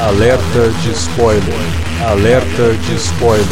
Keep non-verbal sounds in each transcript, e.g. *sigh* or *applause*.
Alerta de spoiler. Alerta de spoiler.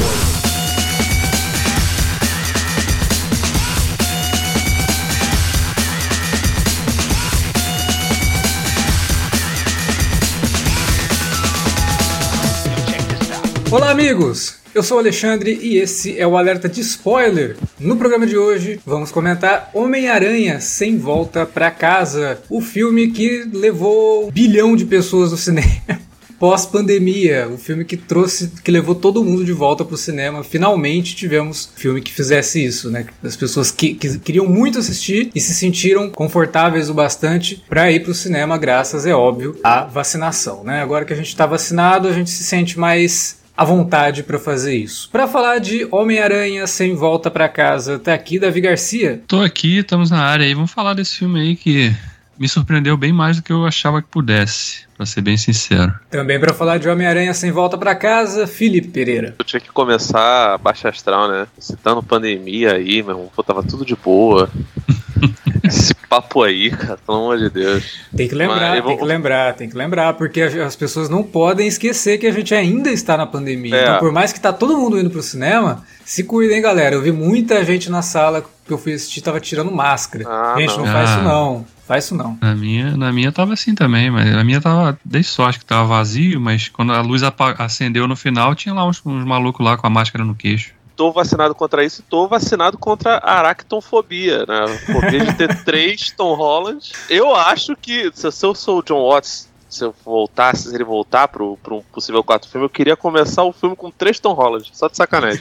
Olá, amigos! Eu sou o Alexandre e esse é o Alerta de Spoiler. No programa de hoje, vamos comentar Homem-Aranha Sem Volta para Casa, o filme que levou um bilhão de pessoas no cinema. *laughs* Pós-pandemia, o filme que trouxe, que levou todo mundo de volta pro cinema. Finalmente tivemos filme que fizesse isso, né? As pessoas que, que queriam muito assistir e se sentiram confortáveis o bastante para ir pro cinema, graças, é óbvio, à vacinação, né? Agora que a gente tá vacinado, a gente se sente mais à vontade para fazer isso. Para falar de Homem-Aranha sem volta para casa, tá aqui Davi Garcia. Tô aqui, estamos na área aí. Vamos falar desse filme aí que me surpreendeu bem mais do que eu achava que pudesse, para ser bem sincero. Também para falar de Homem-Aranha sem volta para casa, Felipe Pereira. Eu tinha que começar a baixa astral, né? Citando pandemia aí, meu irmão. Pô, tava tudo de boa. *laughs* Esse papo aí, cara, pelo amor de Deus. Tem que lembrar, Mas, tem que lembrar, tem que lembrar, porque as pessoas não podem esquecer que a gente ainda está na pandemia. É. Então, por mais que tá todo mundo indo pro cinema, se cuidem, galera. Eu vi muita gente na sala que eu fui assistir tava tirando máscara. Ah, gente, não, não. faz isso Ah. não. Faz isso não. Na minha, na minha tava assim também, mas a minha tava, dei sorte que tava vazio, mas quando a luz acendeu no final, tinha lá uns, uns malucos lá com a máscara no queixo. Tô vacinado contra isso, tô vacinado contra a aractonfobia, né? Fobia de ter *laughs* três Tom Holland. Eu acho que, se eu sou o John Watts, se eu voltasse, se ele voltar pro, pro um possível quarto filme, eu queria começar o filme com três Tom Holland, só de sacanagem.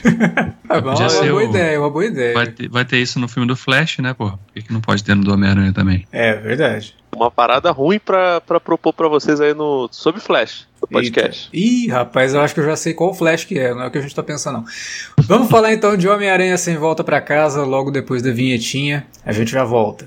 É *laughs* bom, é uma ser boa o- ideia, é uma boa ideia. Vai ter, vai ter isso no filme do Flash, né, pô? Por que, que não pode ter no do Homem-Aranha também? É verdade. Uma parada ruim pra, pra propor pra vocês aí no sobre Flash, do podcast. Eita. Ih, rapaz, eu acho que eu já sei qual Flash que é, não é o que a gente tá pensando não. Vamos falar então de Homem-Aranha sem volta pra casa logo depois da vinhetinha. A gente já volta.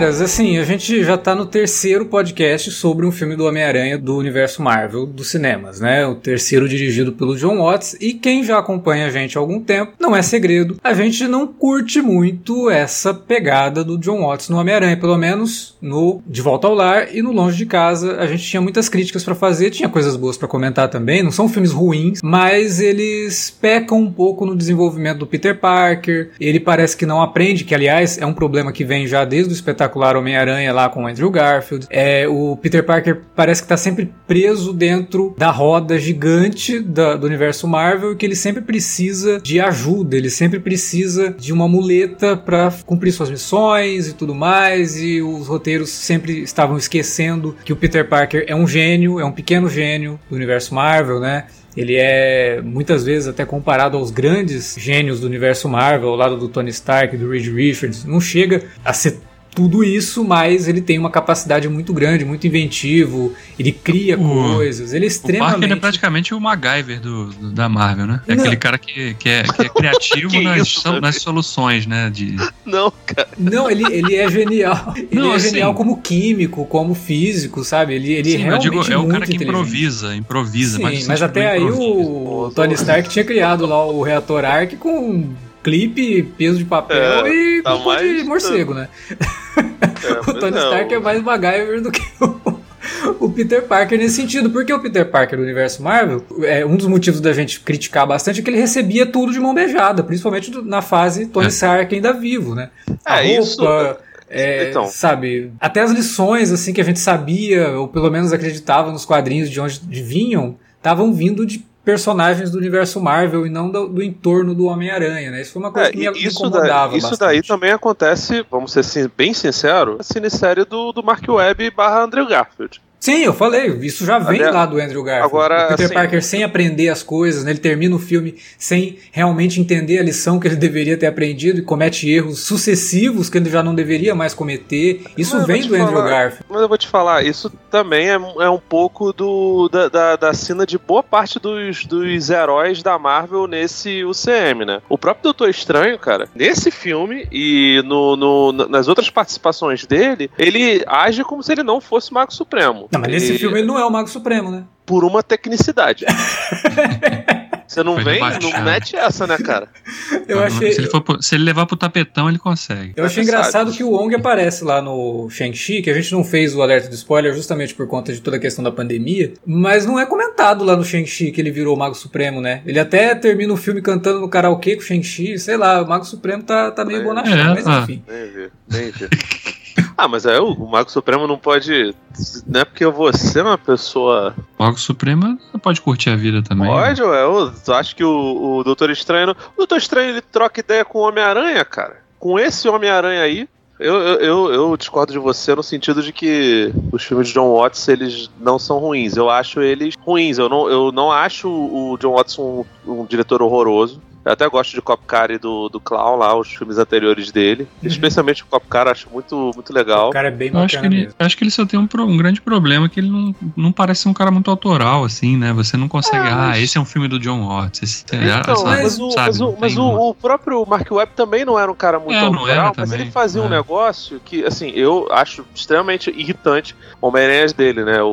Caras, assim, a gente já tá no terceiro podcast sobre um filme do Homem-Aranha do universo Marvel dos cinemas, né? O terceiro dirigido pelo John Watts. E quem já acompanha a gente há algum tempo, não é segredo, a gente não curte muito essa pegada do John Watts no Homem-Aranha, pelo menos no De Volta ao Lar e no Longe de Casa. A gente tinha muitas críticas pra fazer, tinha coisas boas pra comentar também. Não são filmes ruins, mas eles pecam um pouco no desenvolvimento do Peter Parker. Ele parece que não aprende, que aliás é um problema que vem já desde o espetacular Homem-Aranha lá com o Andrew Garfield. É, o Peter Parker parece que tá sempre preso dentro da roda gigante da- do universo Marvel que ele sempre precisa de ajuda, ele sempre precisa de uma muleta para cumprir suas missões e tudo mais. E os roteiros sempre estavam esquecendo que o Peter Parker é um gênio, é um pequeno gênio do universo Marvel, né? Ele é muitas vezes até comparado aos grandes gênios do universo Marvel, ao lado do Tony Stark, do Reed Richards. Não chega a ser tudo isso, mas ele tem uma capacidade muito grande, muito inventivo, ele cria O- coisas, ele é O Parker extremamente... é praticamente o MacGyver do, do- da Marvel, né? É Não. aquele cara que, que, é, que é *laughs* criativo Que nas, isso, nas soluções, né? De, Não, cara. Não, ele, ele é genial. Ele Não, é assim- genial como químico, como físico, sabe? Ele, ele Sim, eu realmente digo, é o cara que improvisa, improvisa. Sim, mas, mas, até aí improviso. o Tony Stark tinha criado lá o reator Arc com clipe, peso de papel É, e tá cocô de morcego, né? É, *laughs* O Tony não. Stark é mais MacGyver do que o, o Peter Parker nesse sentido. Porque o Peter Parker do universo Marvel, é, um dos motivos da gente criticar bastante é que ele recebia tudo de mão beijada, principalmente na fase Tony É. Stark ainda vivo, né? A É, roupa, isso- é, Então. sabe, até as lições assim que a gente sabia, ou pelo menos acreditava nos quadrinhos de onde vinham, estavam vindo de personagens do universo Marvel e não do, do entorno do Homem-Aranha, né? Isso foi uma coisa É, que me, isso, incomodava daí, isso bastante. daí também acontece, vamos ser bem sinceros, na cinesérie do, do Mark Webb barra Andrew Garfield. Sim, eu falei, isso já vem Aliás, lá do Andrew Garfield. agora, o Peter assim- Parker sem aprender as coisas, né? ele termina o filme sem realmente entender a lição que ele deveria ter aprendido e comete erros sucessivos que ele já não deveria mais cometer. Isso vem do te Andrew falar- Garfield. Mas eu vou te falar, isso também é, é um pouco do, da, da, da cena de boa parte dos, dos heróis da Marvel nesse UCM, né? O próprio Doutor Estranho, cara, nesse filme e no, no- nas outras participações dele, ele age como se ele não fosse Mago Supremo. Não, mas nesse filme ele não é o Mago Supremo, né? Por uma tecnicidade. *laughs* Você não Foi vem, não mete essa, né, cara? Eu Não, achei. Se ele, for pro- se ele levar pro tapetão, ele consegue. Eu achei engraçado sabe. que o Wong aparece lá no Shang-Chi, que a gente não fez o alerta de spoiler justamente por conta de toda a questão da pandemia, mas não é comentado lá no Shang-Chi que ele virou o Mago Supremo, né? Ele até termina o filme cantando no karaokê com o Shang-Chi, sei lá, o Mago Supremo tá, tá meio É, bonachão, é, mas ah. enfim. Nem vi, nem vi. Ah, mas aí o, o Mago Supremo não pode. Não é porque você é uma pessoa. O Mago Supremo pode curtir a vida também. né? Pode, ué. Eu acho que o, o Doutor Estranho. O Doutor Estranho ele troca ideia com o Homem-Aranha, cara. Com esse Homem-Aranha aí. Eu, eu, eu, eu discordo de você no sentido de que os filmes de John Watts eles não são ruins. Eu acho eles ruins. Eu não, eu não acho o John Watts um, um diretor horroroso. Eu até gosto de Cop Car e do, do Clown lá, os filmes anteriores dele. Especialmente o Cop Car, acho muito, muito legal. O cara é bem Eu acho, que bacana ele, mesmo. acho que ele só tem um, pro- um grande problema que ele não, não parece ser um cara muito autoral, assim, né? Você não consegue. É, mas- Ah, esse é um filme do John Watts. Esse, Então, sabe, mas, o, sabe, mas, o, mas o- uma- o próprio Mark Webb também não era um cara muito É, não autoral, era mas também, ele fazia um é. negócio que, assim, eu acho extremamente irritante o Homem-Aranha dele, né? O,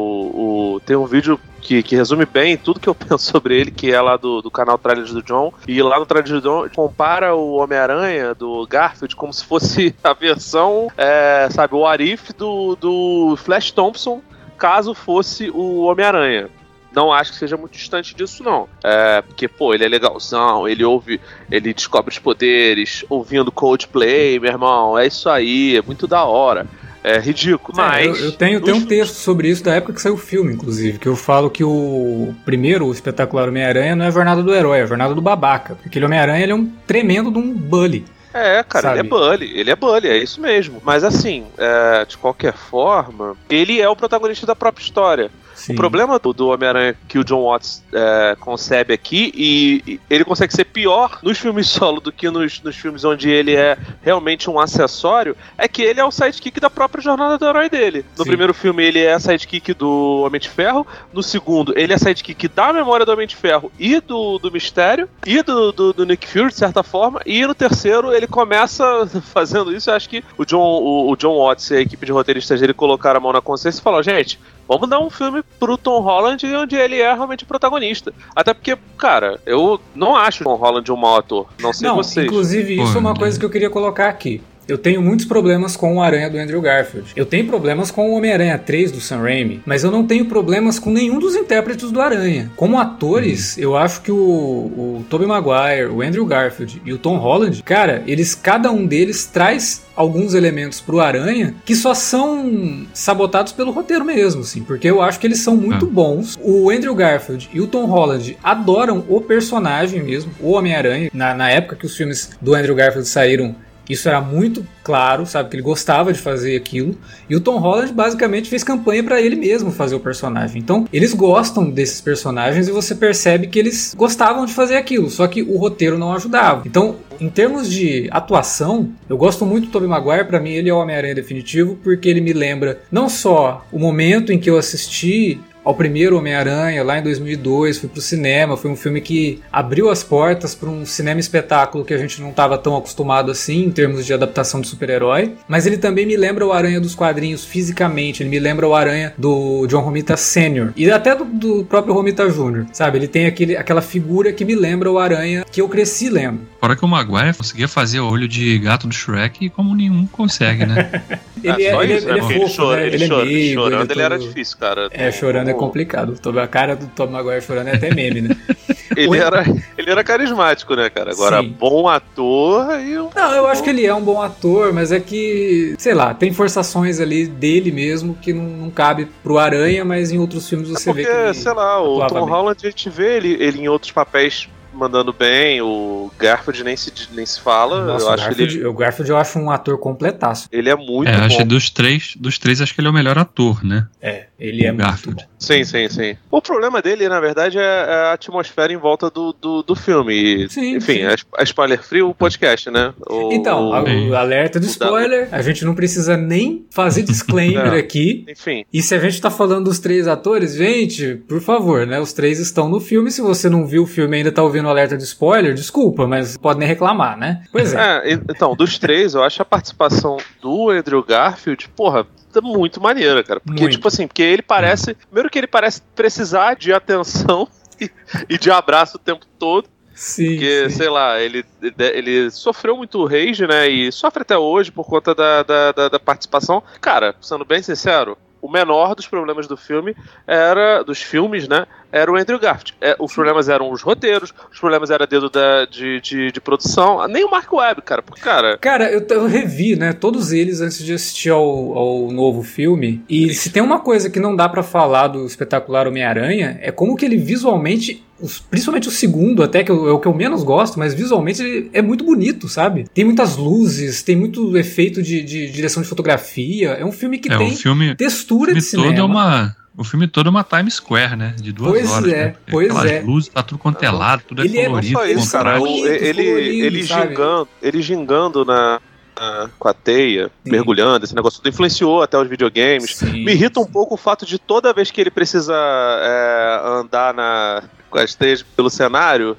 o- tem um vídeo que, que resume bem tudo que eu *laughs* penso sobre ele, que é lá do, do canal Trailers do John, e lá no Trailers do John compara o Homem-Aranha do Garfield como se fosse *laughs* a versão, é, sabe, o Arif do, do Flash Thompson, caso fosse o Homem-Aranha não acho que seja muito distante disso, não. É, porque, pô, ele é legalzão, ele ouve, ele descobre os poderes, ouvindo Coldplay, meu irmão, é isso aí, é muito da hora. É ridículo, É, mas... eu, eu tenho, tenho um texto sobre isso da época que saiu o filme, inclusive, que eu falo que o primeiro, o espetacular Homem-Aranha, não é a jornada do herói, é a jornada do babaca. Porque aquele Homem-Aranha ele é um tremendo de um bully. É, cara, Sabe? ele é bully, ele é bully, é isso mesmo. Mas assim, é, de qualquer forma, ele é o protagonista da própria história. Sim. O problema do, do Homem-Aranha que o John Watts é, concebe aqui, e, e ele consegue ser pior nos filmes *laughs* solo do que nos, nos filmes onde ele é realmente um acessório, é que ele é o sidekick da própria jornada do herói dele. No Sim. primeiro filme, ele é sidekick do Homem de Ferro. No segundo, ele é sidekick da memória do Homem de Ferro e do, do Mistério, e do, do, do Nick Fury, de certa forma. E no terceiro, ele começa *laughs* fazendo isso. Eu acho que o John, o, o John Watts e a equipe de roteiristas dele colocaram a mão na consciência e falaram: gente, Vamos dar um filme pro Tom Holland onde ele é realmente o protagonista. Até porque, cara, eu não acho o Tom Holland um mau ator. Não sei Não, vocês. inclusive, isso é uma coisa que eu queria colocar aqui. Eu tenho muitos problemas com o Aranha do Andrew Garfield. Eu tenho problemas com o Homem-Aranha 3 do Sam Raimi, mas eu não tenho problemas com nenhum dos intérpretes do Aranha. Como atores, eu acho que o, o Tobey Maguire, o Andrew Garfield e o Tom Holland, cara, eles cada um deles traz alguns elementos pro Aranha que só são sabotados pelo roteiro mesmo, assim, porque eu acho que eles são muito Ah. bons. O Andrew Garfield e o Tom Holland adoram o personagem mesmo, o Homem-Aranha. Na, na época que os filmes do Andrew Garfield saíram, isso era muito claro, sabe? Que ele gostava de fazer aquilo. E o Tom Holland basicamente fez campanha pra ele mesmo fazer o personagem. Então, eles gostam desses personagens e você percebe que eles gostavam de fazer aquilo, só que o roteiro não ajudava. Então, Em termos de atuação, eu gosto muito do Tobey Maguire, para mim ele é o Homem-Aranha definitivo, porque ele me lembra não só o momento em que eu assisti ao primeiro Homem-Aranha lá em 2002, fui pro cinema, foi um filme que abriu as portas para um cinema espetáculo que a gente não estava tão acostumado assim em termos de adaptação de super-herói, mas ele também me lembra o Aranha dos quadrinhos fisicamente, ele me lembra o Aranha do John Romita Sr. e até do, do próprio Romita Jr., sabe? Ele tem aquele, aquela figura que me lembra o Aranha que eu cresci lendo. Fora que o Maguire conseguia fazer o olho de gato do Shrek como nenhum consegue, né? *laughs* ele, é, ele, ele, é, fofo, né? Ele, chora, ele, chorando, ele, era difícil, cara. É, chorando é complicado. A cara do Tom Maguire chorando é até meme, né? *laughs* ele, era, ele era carismático, né, cara? Agora, Sim. bom ator e. Não, eu acho que ele é um bom ator, mas é que, sei lá, tem forçações ali dele mesmo que não, não cabe pro Aranha, mas em outros filmes você é porque, vê que. Ele sei lá, o Tom bem. Holland a gente vê ele, ele em outros papéis mandando bem, o Garfield nem se, nem se fala. Nossa, eu o, acho Garfield, ele... o Garfield eu acho um ator completaço. Ele é muito é, bom. Acho que dos três, dos três, acho que ele é o melhor ator, né? É, ele é Garfield. muito bom. Sim, sim, sim. O problema dele, na verdade, é, é a atmosfera em volta do, do, do filme. Sim, Enfim, sim. a spoiler free o podcast, né? O, então, o, o alerta de spoiler, a gente não precisa nem fazer disclaimer aqui. Enfim. E se a gente tá falando dos três atores, gente, por favor, né? Os três estão no filme. Se você não viu o filme e ainda tá ouvindo o alerta de spoiler, desculpa, mas pode nem reclamar, né? Pois é. é então, dos três, eu acho a participação do Andrew Garfield, porra, muito maneira, cara. Porque, muito. tipo assim, porque ele parece. Primeiro que ele parece precisar de atenção e, *laughs* e de abraço o tempo todo. Sim, Porque, sim. sei lá, ele, ele sofreu muito rage, né? E sofre até hoje por conta da, da, da, da participação. Cara, sendo bem sincero, o menor dos problemas do filme era dos filmes, né? Era o Andrew Garfield. É, os problemas eram os roteiros, os problemas era dedo da, de, de, de, produção, nem o Mark Webb, cara. Porque, cara. Cara, eu, eu revi, né? Todos eles antes de assistir ao, ao novo filme. E se tem uma coisa que não dá para falar do espetacular Homem-Aranha, é como que ele visualmente os, principalmente o segundo, até que é o que eu menos gosto, mas visualmente ele é muito bonito, sabe? Tem muitas luzes, tem muito efeito de, de direção de fotografia. É um filme que é, tem filme, textura filme de cinema. Todo é uma, o filme todo é uma Times Square, né? De duas pois horas. É, né? Pois Aquelas é. luzes, tá tudo quanto é lado, tudo ele é colorido. É, não só isso, cara. Ele, colorido, ele, gingando, ele gingando na, com a teia, Sim. mergulhando, esse negócio tudo influenciou até os videogames. Sim, Me irrita um pouco o fato de toda vez que ele precisa é, andar na, com as teias pelo cenário,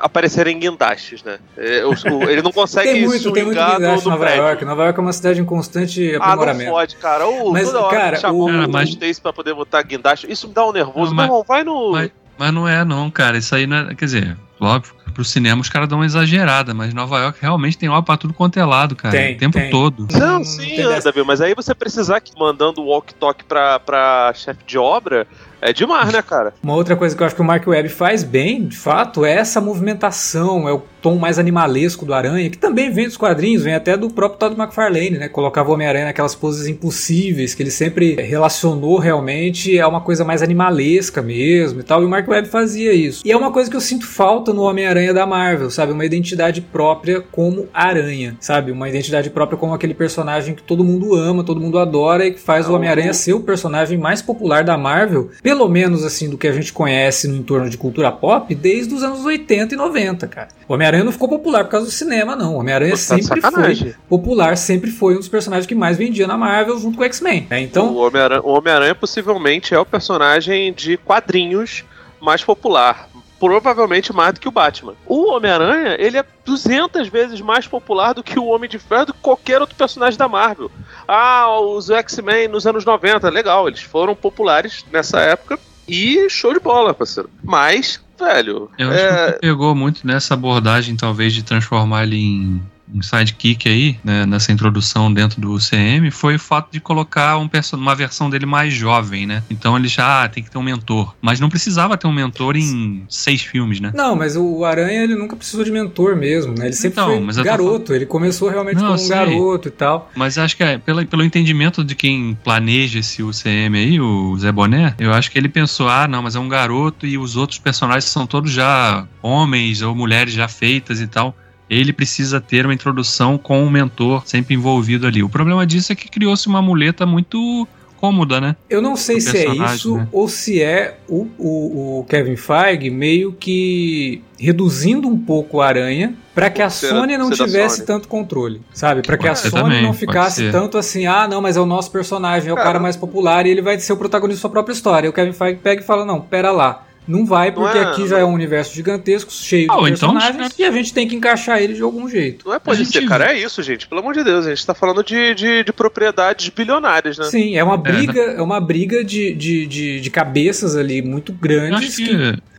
aparecerem guindastes, né? É, ele não consegue tem muito, tem muito swingar guindaste no, em no Nova prédio. York. Nova York é uma cidade em constante Ah, não aprimoramento. pode, cara. O, Mas, toda hora cara, o-. Cara, mas- Stacy pra poder botar guindaste. Isso me dá um nervoso. Não, mas- irmão, vai no... Mas, mas não é, não, cara. Isso aí não é. Quer dizer, óbvio, pro cinema os caras dão uma exagerada, mas Nova York realmente tem obra pra tudo quanto é lado, cara. Tem, o tempo tem. todo. Não, Não sim, viu? Mas aí você precisar que mandando o walk-talk pra, pra chefe de obra é demais, né, cara? Uma outra coisa que eu acho que o Mark Webb faz bem, de fato, é essa movimentação, é o tom mais animalesco do Aranha, que também vem dos quadrinhos, vem até do próprio Todd McFarlane, né? Colocava o Homem-Aranha naquelas poses impossíveis, que ele sempre relacionou realmente a uma coisa mais animalesca mesmo e tal, e o Mark Webb fazia isso. E é uma coisa que eu sinto falta no Homem-Aranha da Marvel, sabe? Uma identidade própria como Aranha, sabe? Uma identidade própria como aquele personagem que todo mundo ama, todo mundo adora e que faz o Homem-Aranha ser o personagem mais popular da Marvel, pelo menos assim do que a gente conhece no entorno de cultura pop, desde os anos 80 e 90, cara. O Homem-Aranha não ficou popular por causa do cinema, não. O Homem-Aranha tá sempre foi popular, sempre foi um dos personagens que mais vendia na Marvel junto com o X-Men. né? Então, O Homem-Aranha o Homem-Aranha possivelmente é o personagem de quadrinhos mais popular. Provavelmente mais do que o Batman. O Homem-Aranha, ele é 200 vezes mais popular do que o Homem de Ferro, do que qualquer outro personagem da Marvel. Ah, os X-Men nos anos 90, legal, eles foram populares nessa época e show de bola, parceiro. Mas, velho, Eu acho é, que pegou muito nessa abordagem, talvez, de transformar ele em um sidekick aí, né, nessa introdução dentro do UCM, foi o fato de colocar um uma versão dele mais jovem, né? Então ele já ah, tem que ter um mentor. Mas não precisava ter um mentor em seis filmes, né? não, mas o Aranha ele nunca precisou de mentor mesmo, né? Ele sempre Então, foi garoto, ele começou realmente Não, como um garoto e tal. Mas acho que é, pelo, pelo entendimento de quem planeja esse UCM aí, o Zé Boné, eu acho que ele pensou, ah, não, mas é um garoto e os outros personagens são todos já homens ou mulheres já feitas e tal. Ele precisa ter uma introdução com o mentor sempre envolvido ali. O problema disso é que criou-se uma muleta muito cômoda, né? Eu não sei se é isso né? ou se é o, o, o Kevin Feige meio que reduzindo um pouco o Aranha para que a Ser- Sony não tivesse Sony. tanto controle, sabe? Para que a Sony também, não ficasse tanto assim, ah, não, mas é o nosso personagem, é o Cara, cara mais popular e ele vai ser o protagonista da sua própria história. E o Kevin Feige pega e fala, não, pera lá. Não vai, Não porque é- aqui já é um universo gigantesco, cheio Ah, de então- personagens, e a gente tem que encaixar ele de algum jeito. Não é pode gente ser, cara, é isso, gente. Pelo amor de Deus, a gente tá falando de, de, de propriedades bilionárias, né? Sim, é uma briga, é uma briga de, de, de, de cabeças ali muito grandes acho que,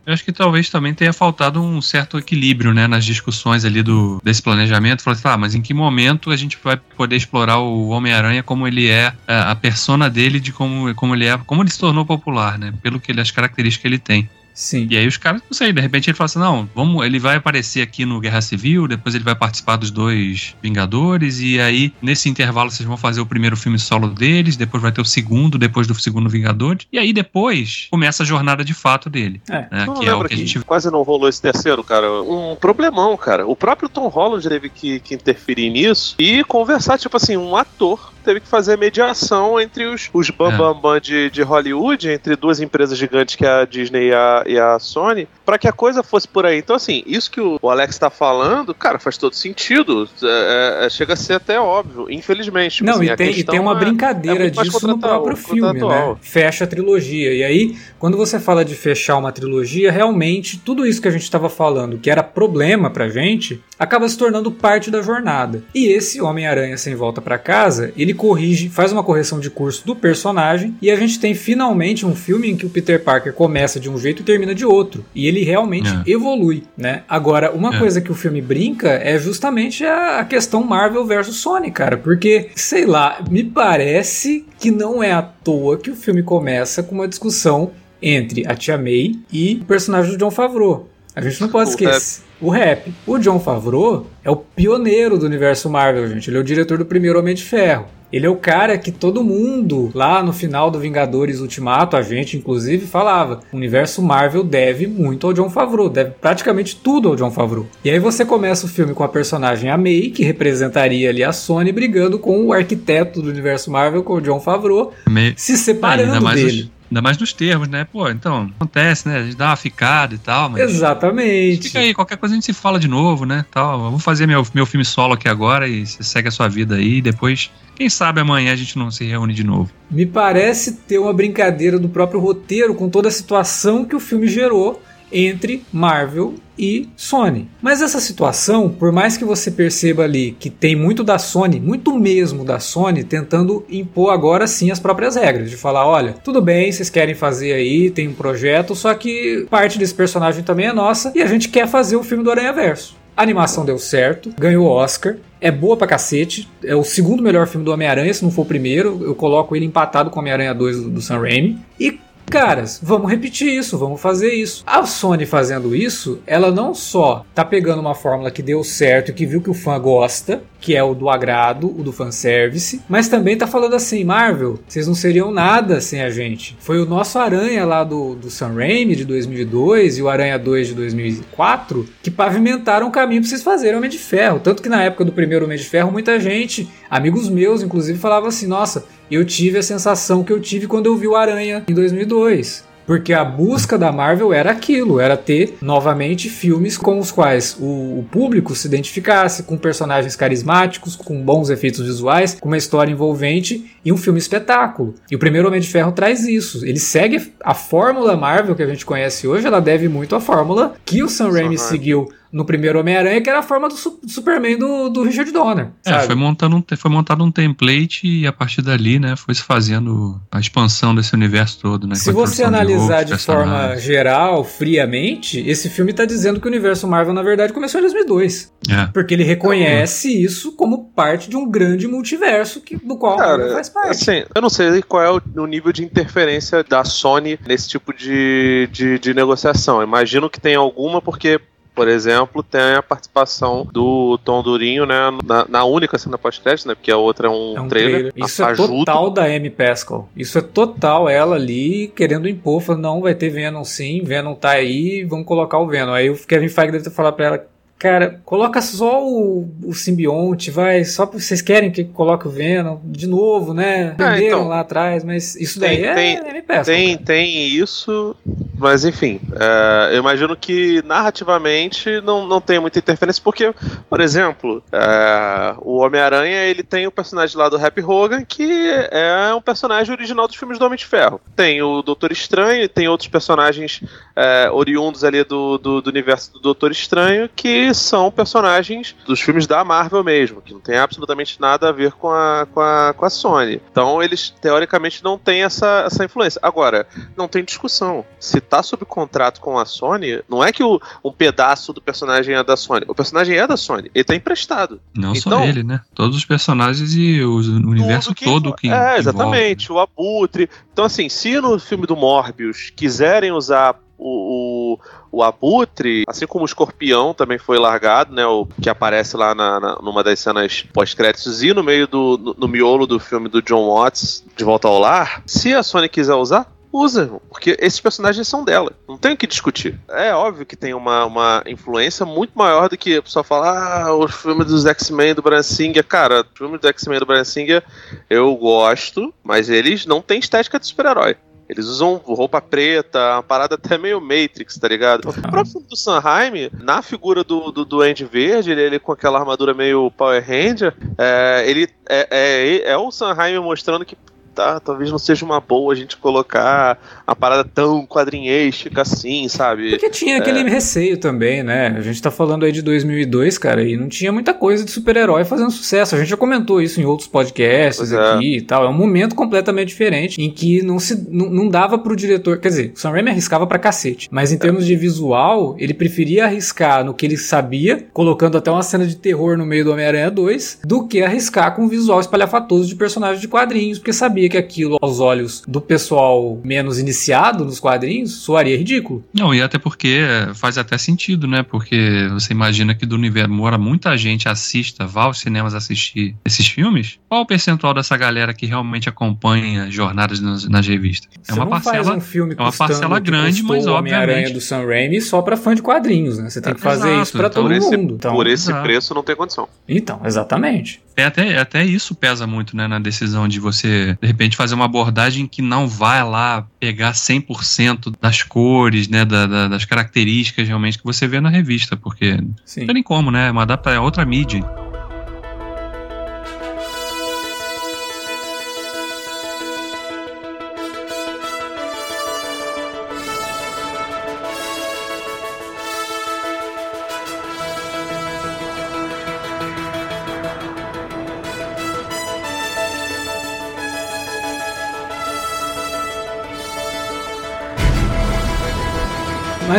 eu acho que talvez também tenha faltado um certo equilíbrio, né, nas discussões ali do, desse planejamento. Falar assim, tá, mas em que momento a gente vai poder explorar o Homem-Aranha como ele é, a, a persona dele, de como, como ele é, como ele se tornou popular, né, pelo que ele, as características que ele tem. Sim. E aí os caras, não sei, de repente ele fala assim, não, vamos, ele vai aparecer aqui no Guerra Civil, depois ele vai participar dos dois Vingadores, e aí nesse intervalo vocês vão fazer o primeiro filme solo deles, depois vai ter o segundo, depois do segundo Vingadores, e aí depois começa a jornada de fato dele. É. né, que é o que a gente quase não rolou esse terceiro, cara. Um problemão, cara. O próprio Tom Holland teve que, que interferir nisso e conversar, tipo assim, um ator teve que fazer mediação entre os, os bambambam de, de Hollywood, entre duas empresas gigantes que é a Disney e a, e a Sony, pra que a coisa fosse por aí. Então, assim, isso que o, Alex tá falando, cara, faz todo sentido. É, é, chega a ser até óbvio, infelizmente. Tipo Não, assim, e tem, e tem uma é- brincadeira é disso no próprio filme, né? Fecha a trilogia. E aí, quando você fala de fechar uma trilogia, realmente tudo isso que a gente estava falando, que era problema pra gente, acaba se tornando parte da jornada. E esse Homem-Aranha sem volta pra casa, ele corrige, faz uma correção de curso do personagem, e a gente tem finalmente um filme em que o Peter Parker começa de um jeito e termina de outro. E ele realmente É. evolui, né? Agora, uma É. coisa que o filme brinca é justamente a questão Marvel versus Sony, cara, porque, sei lá, me parece que não é à toa que o filme começa com uma discussão entre a Tia May e o personagem do John Favreau. A gente não pode O esquecer. O rap. O John Favreau é o pioneiro do universo Marvel, gente. Ele é o diretor do primeiro Homem de Ferro. Ele é o cara que todo mundo, lá no final do Vingadores Ultimato, a gente inclusive falava: o universo Marvel deve muito ao John Favreau, deve praticamente tudo ao John Favreau. E aí você começa o filme com a personagem a May, que representaria ali a Sony, brigando com o arquiteto do universo Marvel, com o John Favreau, meio, se Ah, separando mais dele. Ainda mais nos termos, né? Pô, então, acontece, né? A gente dá uma ficada e tal, mas. Exatamente. Fica aí, qualquer coisa a gente se fala de novo, né? Tal. Vamos fazer meu, meu filme solo aqui agora e você segue a sua vida aí. E depois, quem sabe amanhã a gente não se reúne de novo. Me parece ter uma brincadeira do próprio roteiro com toda a situação que o filme gerou entre Marvel e Sony. Mas essa situação, por mais que você perceba ali que tem muito da Sony, muito mesmo da Sony, tentando impor agora sim as próprias regras, de falar, olha, tudo bem, vocês querem fazer aí, tem um projeto, só que parte desse personagem também é nossa e a gente quer fazer o filme do Aranha Verso. A animação deu certo, ganhou Oscar, é boa pra cacete, é o segundo melhor filme do Homem-Aranha, se não for o primeiro, eu coloco ele empatado com o Homem-Aranha 2 do, do Sam Raimi. E Caras, vamos repetir isso, vamos fazer isso. A Sony fazendo isso, ela não só tá pegando uma fórmula que deu certo e que viu que o fã gosta, que é o do agrado, o do fanservice, mas também tá falando assim, Marvel, vocês não seriam nada sem a gente. Foi o nosso Aranha lá do, do Sam Raimi de 2002 e o Aranha 2 de 2004 que pavimentaram o caminho pra vocês fazerem Homem de Ferro. Tanto que na época do primeiro Homem de Ferro, muita gente, amigos meus inclusive, falavam assim, nossa, eu tive a sensação que eu tive quando eu vi o Aranha em 2002. Porque a busca da Marvel era aquilo, era ter novamente filmes com os quais o, o, público se identificasse, com personagens carismáticos, com bons efeitos visuais, com uma história envolvente e um filme espetáculo. E o primeiro Homem de Ferro traz isso. Ele segue a fórmula Marvel que a gente conhece hoje, ela deve muito à fórmula que o Sam Raimi seguiu no primeiro Homem-Aranha, que era a forma do, Superman do, do, Richard Donner. É, foi, montando um, foi montado um template e a partir dali, né, foi se fazendo a expansão desse universo todo, né? Se você analisar de, de forma geral, friamente, esse filme está dizendo que o universo Marvel, na verdade, começou em 2002. É. Porque ele reconhece é. isso como parte de um grande multiverso que, do qual Cara, faz parte. Assim, eu não sei qual é o, o, nível de interferência da Sony nesse tipo de, de, de negociação. Imagino que tem alguma, porque por exemplo, tem a participação do Tom Durinho, né, na, na única cena pós-crédito, né, porque a outra é um, é um trailer. trailer. Isso é total da Amy Pascal. Isso é total ela ali querendo impor, falando, não, vai ter Venom sim, Venom tá aí, vamos colocar o Venom. Aí o Kevin Feige deve ter falado pra ela, Cara, coloca só o, o simbionte, vai. Só porque vocês querem que coloque o Venom de novo, né? Ah, Venderam então. lá atrás, mas isso daí Tem- é, tem- é peça, Tem, cara. tem isso, mas enfim, é, eu imagino que narrativamente não, não tem muita interferência, porque, por exemplo, é, o Homem-Aranha ele tem o personagem lá do Happy Hogan, que é um personagem original dos filmes do Homem de Ferro. Tem o Doutor Estranho, e tem outros personagens é, oriundos ali do, do, do universo do Doutor Estranho, que são personagens dos filmes da Marvel mesmo, que não tem absolutamente nada a ver com a, com a, com a Sony. Então eles, teoricamente, não têm essa, essa influência. Agora, não tem discussão. Se tá sob contrato com a Sony, não é que o, um pedaço do personagem é da Sony. O personagem é da Sony. Ele tá emprestado. Não Então- só ele, né? Todos os personagens e o universo que todo que. É, que envolve, exatamente. O Abutre. Então, assim, se no filme do Morbius quiserem usar o, o, o Abutre, assim como o Escorpião também foi largado, né? O que aparece lá na, na- numa das cenas pós-créditos e no meio do. No, no miolo do filme do John Watts, De Volta ao Lar. Se a Sony quiser usar. Usa, porque esses personagens são dela. Não tem o que discutir. É óbvio que tem uma, uma influência muito maior do que só falar ah, os filmes dos X-Men do Brian Singer. Cara, os filmes do X-Men do Brian Singer eu gosto, mas eles não têm estética de super-herói. Eles usam roupa preta, uma parada até meio Matrix, tá ligado? O próprio filme do Sanheim, na figura do, do Duende Verde, ele, ele com aquela armadura meio Power Ranger, é, ele é, é, é o Sanheim mostrando que tá, talvez não seja uma boa a gente colocar uma parada tão quadrinhesca assim, sabe? Porque tinha aquele receio também, né? A gente tá falando aí de 2002, cara, e não tinha muita coisa de super-herói fazendo sucesso. A gente já comentou isso em outros podcasts é. aqui e tal. É um momento completamente diferente em que não se não, não dava pro diretor. Quer dizer, o Sam Raimi arriscava pra cacete. Mas em termos de visual, ele preferia arriscar no que ele sabia, colocando até uma cena de terror no meio do Homem-Aranha 2, do que arriscar com um visual espalhafatoso de personagens de quadrinhos, porque sabia que aquilo, aos olhos do pessoal menos iniciado nos quadrinhos, soaria ridículo. Não, e até porque faz até sentido, né? Porque você imagina que do universo mora muita gente assista, vá aos cinemas assistir esses filmes. Qual o percentual dessa galera que realmente acompanha jornadas nas, nas revistas? É Você uma não parcela. faz um filme é uma parcela grande, mas obviamente- do Sam Raimi só pra fã de quadrinhos, né? Você tem que fazer Exato, isso pra então todo esse, mundo. Então, por esse exato. preço não tem condição. então, exatamente. É até, até isso pesa muito, né, na decisão de você, de repente, fazer uma abordagem que não vai lá pegar 100% das cores, né, da- da- das características realmente que você vê na revista, porque Sim. não tem nem como, né, uma adapta é outra mídia.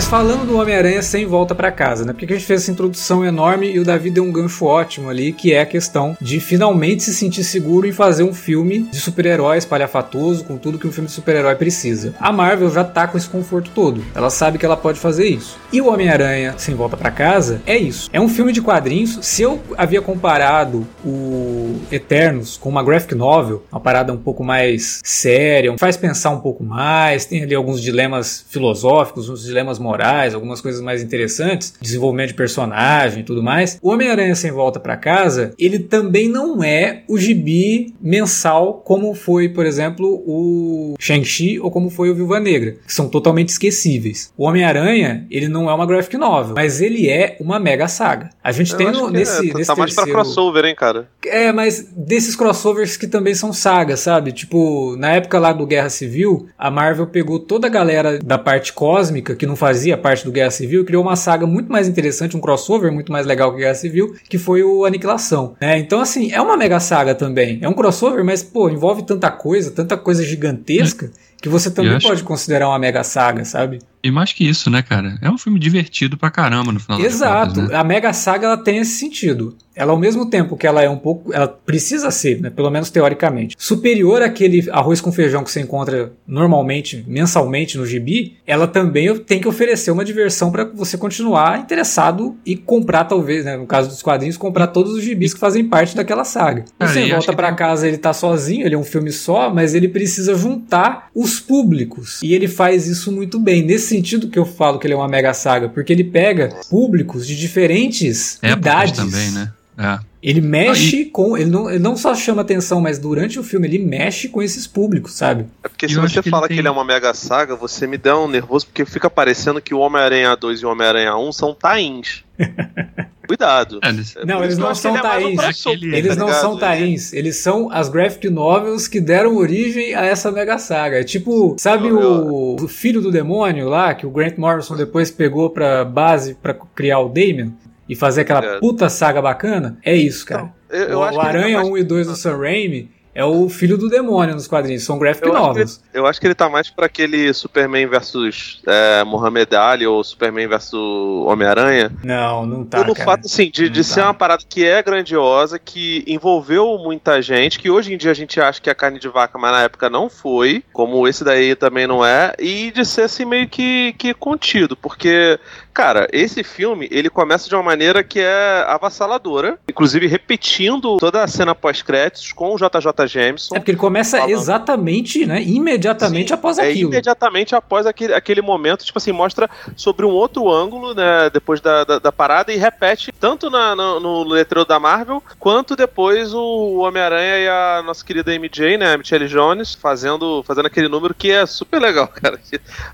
Mas falando do Homem-Aranha sem volta pra casa, né? Porque que a gente fez essa introdução enorme e o Davi deu um gancho ótimo ali, que é a questão de finalmente se sentir seguro em fazer um filme de super-herói espalhafatoso, com tudo que um filme de super-herói precisa. A Marvel já tá com esse conforto todo. Ela sabe que ela pode fazer isso. E o Homem-Aranha sem volta pra casa é isso. É um filme de quadrinhos. Se eu havia comparado o Eternos com uma graphic novel, uma parada um pouco mais séria, faz pensar um pouco mais, tem ali alguns dilemas filosóficos, uns dilemas morais, algumas coisas mais interessantes, desenvolvimento de personagem e tudo mais. O Homem-Aranha Sem Volta pra Casa, ele também não é o gibi mensal como foi, por exemplo, o Shang-Chi ou como foi o Viúva Negra, que são totalmente esquecíveis. O Homem-Aranha, ele não é uma graphic novel, mas ele é uma mega saga. A gente Eu tem no, que nesse, é, nesse tá mais pra crossover, hein, cara? É, mas desses crossovers que também são sagas, sabe? Tipo, na época lá do Guerra Civil, a Marvel pegou toda a galera da parte cósmica, que não fazia parte do Guerra Civil, e criou uma saga muito mais interessante, um crossover muito mais legal que Guerra Civil, que foi o Aniquilação. né? Então, assim, é uma mega saga também. É um crossover, mas, pô, envolve tanta coisa, tanta coisa gigantesca, que você também pode considerar uma mega saga, sabe? E mais que isso, né, cara? É um filme divertido pra caramba no final Exato. contas, né? A Mega Saga ela tem esse sentido. Ela, ao mesmo tempo que ela é um pouco. Ela precisa ser, né? Pelo menos teoricamente. Superior àquele arroz com feijão que você encontra normalmente, mensalmente no gibi, ela também tem que oferecer uma diversão para você continuar interessado e comprar, talvez, né? No caso dos quadrinhos, comprar todos os gibis que fazem parte daquela saga. Cara, Você volta que para tem- casa, ele tá sozinho, ele é um filme só, mas ele precisa juntar os públicos. E ele faz isso muito bem. Nesse sentido que eu falo que ele é uma mega saga, porque ele pega públicos de diferentes Épocas idades. também, né? É. Ele mexe com. Ele não, ele não só chama atenção, mas durante o filme ele mexe com esses públicos, sabe? É porque se você que fala ele que tem- ele é uma mega saga, você me dá um nervoso, porque fica parecendo que o Homem-Aranha 2 e o Homem-Aranha 1 são tains. *laughs* Cuidado. É, eles- É Não, eles não são ele é um tains. tá Eles não ligado? são tains, eles são as graphic novels que deram origem a essa mega saga. É tipo, sabe o, o filho do demônio lá, que o Grant Morrison depois pegou pra base pra criar o Damien? E fazer aquela puta saga bacana? É isso, cara. Eu, eu o tá Aranha mais- 1 e 2 do Sam Raimi é o filho do demônio nos quadrinhos, são graphic Eu acho, novels. ele, eu acho que ele tá mais pra aquele Superman versus é, Muhammad Ali ou Superman versus Homem-Aranha. Não, não tá, Pelo cara. fato, assim, de, de Não ser tá. uma parada que é grandiosa, que envolveu muita gente, que hoje em dia a gente acha que é carne de vaca, mas na época não foi, como esse daí também não é, e de ser assim meio que, que contido, porque, cara, esse filme, ele começa de uma maneira que é avassaladora, inclusive repetindo toda a cena pós-créditos com o JJ Jameson. É porque ele começa Falando. exatamente, né? Imediatamente Sim, após é aquilo. imediatamente após aquele, aquele momento, tipo assim, mostra sobre um outro ângulo, né, depois da, da, da parada e repete tanto na, no, no letreiro da Marvel, quanto depois o Homem-Aranha e a nossa querida MJ, né, a Michelle Jones, fazendo, fazendo aquele número que é super legal, *laughs* cara.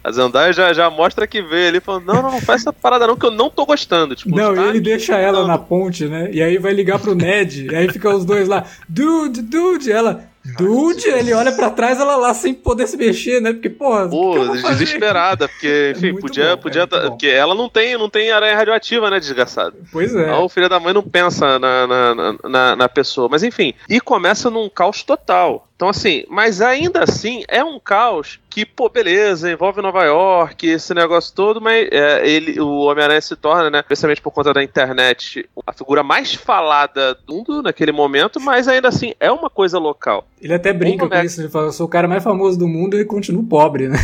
A Zendaya já, já mostra que veio ali, falando, não, não, não faz essa parada não, que eu não tô gostando. Tipo, Não, tá ele deixa ela não. na ponte, né? E aí vai ligar pro Ned, e aí fica os dois lá, dude, dude, ela, dude, ele olha pra trás, ela lá sem poder se mexer, né? Porque, porra, Pô, desesperada, porque, enfim, muito podia, bom, podia, é bom. porque ela não tem, não tem aranha radioativa, né, desgraçado. Pois é. Ah, O filho da mãe não pensa na, na- na, na pessoa. Mas enfim, e começa num caos total. Então, assim, mas ainda assim é um caos que, pô, beleza, envolve Nova York, esse negócio todo, mas é, ele, o Homem-Aranha se torna, né, especialmente por conta da internet, a figura mais falada do mundo naquele momento, mas ainda assim é uma coisa local. Ele até brinca Como com é- isso, ele fala, eu sou o cara mais famoso do mundo e continuo pobre, né?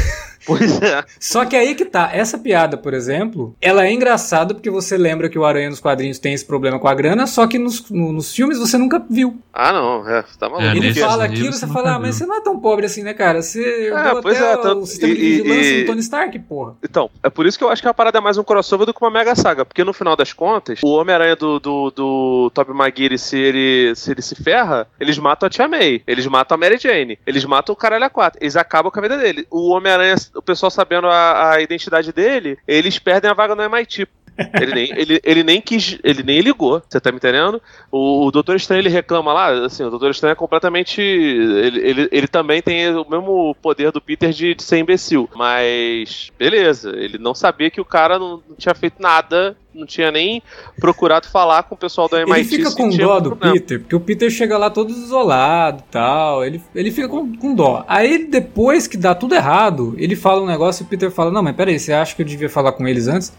Pois é. *laughs* Só que aí que tá, essa piada, por exemplo, ela é engraçada porque você lembra que o Aranha nos quadrinhos tem esse problema com a grana, só que nos, no- nos filmes você nunca viu. Ah, não, é, tá maluco. É, Ele fala aquilo, você fala, ah, mas você não é tão pobre assim, né, cara? Você herdou pois até é, o tanto- sistema de e- vigilância e- do Tony Stark, porra. Então, é por isso que eu acho que a parada é mais um crossover do que uma mega saga. Porque no final das contas, o Homem-Aranha do, do, do Tobey Maguire, se ele, se ele se ferra, eles matam a Tia May, eles matam a Mary Jane, eles matam o caralho a quatro. Eles acabam com a vida dele. O Homem-Aranha, o pessoal sabendo a, a identidade dele, eles perdem a vaga no MIT. Ele nem, ele, ele nem quis, ele nem ligou, você tá me entendendo? O, o Doutor Estranho ele reclama lá, assim, o Doutor Estranho é completamente. Ele, ele, ele também tem o mesmo poder do Peter de, de ser imbecil. Mas, beleza, ele não sabia que o cara não, não tinha feito nada, não tinha nem procurado falar com o pessoal do MIT. Ele fica com dó do problema. Peter, porque o Peter chega lá todo isolado e tal. Ele, ele fica com, com dó. Aí depois que dá tudo errado, ele fala um negócio e o Peter fala: Não, mas peraí, você acha que eu devia falar com eles antes?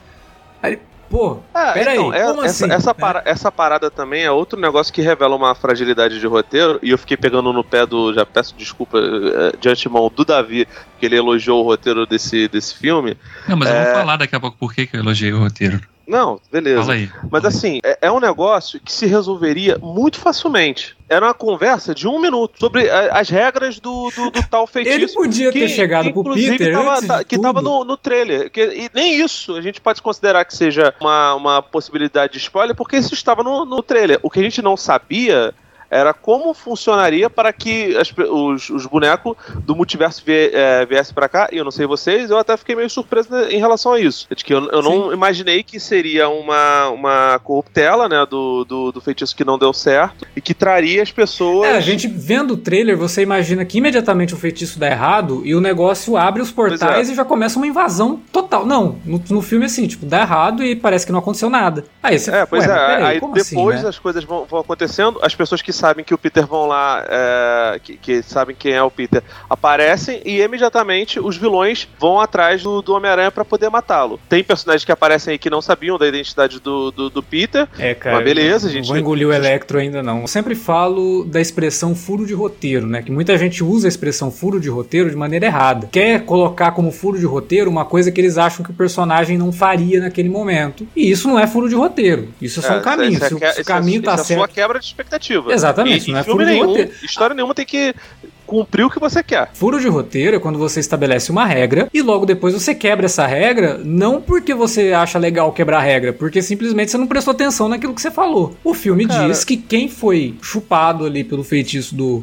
Aí, pô, É, peraí, então, é- como essa, assim? essa, né? para- essa parada também é outro negócio que revela uma fragilidade de roteiro, e eu fiquei pegando no pé do. Já peço desculpa eh, de antemão do Davi, que ele elogiou o roteiro desse, desse filme. Não, mas eu É. vou falar daqui a pouco por que que eu elogiei o roteiro. Não, beleza. Fala aí. Mas assim, é, é um negócio que se resolveria muito facilmente. Era uma conversa de um minuto sobre a- as regras do, do, do tal *laughs* feitiço. Ele podia ter chegado pro inclusive, Peter tava, antes tá- de que tudo. tava no, no trailer. Que, e nem isso a gente pode considerar que seja uma, uma possibilidade de spoiler, porque isso estava no, no trailer. O que a gente não sabia era como funcionaria para que as os, os bonecos do multiverso vie, é, viessem para cá. E eu não sei vocês, eu até fiquei meio surpreso né, em relação a isso. De que eu, eu não imaginei que seria uma, uma corruptela, né, do, do, do feitiço que não deu certo e que traria as pessoas. É, a gente vendo o trailer, você imagina que imediatamente o feitiço dá errado e o negócio abre os portais é. e já começa uma invasão total. Não, no, no filme é assim, tipo, dá errado e parece que não aconteceu nada. Aí você É, pois é, aí como depois assim, né? as coisas vão, vão acontecendo, as pessoas que sabem que o Peter vão lá, é, que, que sabem quem é o Peter, aparecem e imediatamente os vilões vão atrás do, do Homem-Aranha pra poder matá-lo. Tem personagens que aparecem aí que não sabiam da identidade do, do, do Peter, É, cara. mas beleza, não gente. Vou engolir o Electro ainda não. Eu sempre falo da expressão furo de roteiro, né? Que muita gente usa a expressão furo de roteiro de maneira errada. Quer colocar como furo de roteiro uma coisa que eles acham que o personagem não faria naquele momento. E isso não é furo de roteiro. Isso é só um isso caminho. isso Se o se o isso caminho isso tá é só certo. uma quebra de expectativa. Exatamente, E, não é furo de nenhum, roteiro. história nenhuma tem que cumprir o que você quer. Furo de roteiro é quando você estabelece uma regra e logo depois você quebra essa regra, não porque você acha legal quebrar a regra, porque simplesmente você não prestou atenção naquilo que você falou. O filme Cara- diz que quem foi chupado ali pelo feitiço do.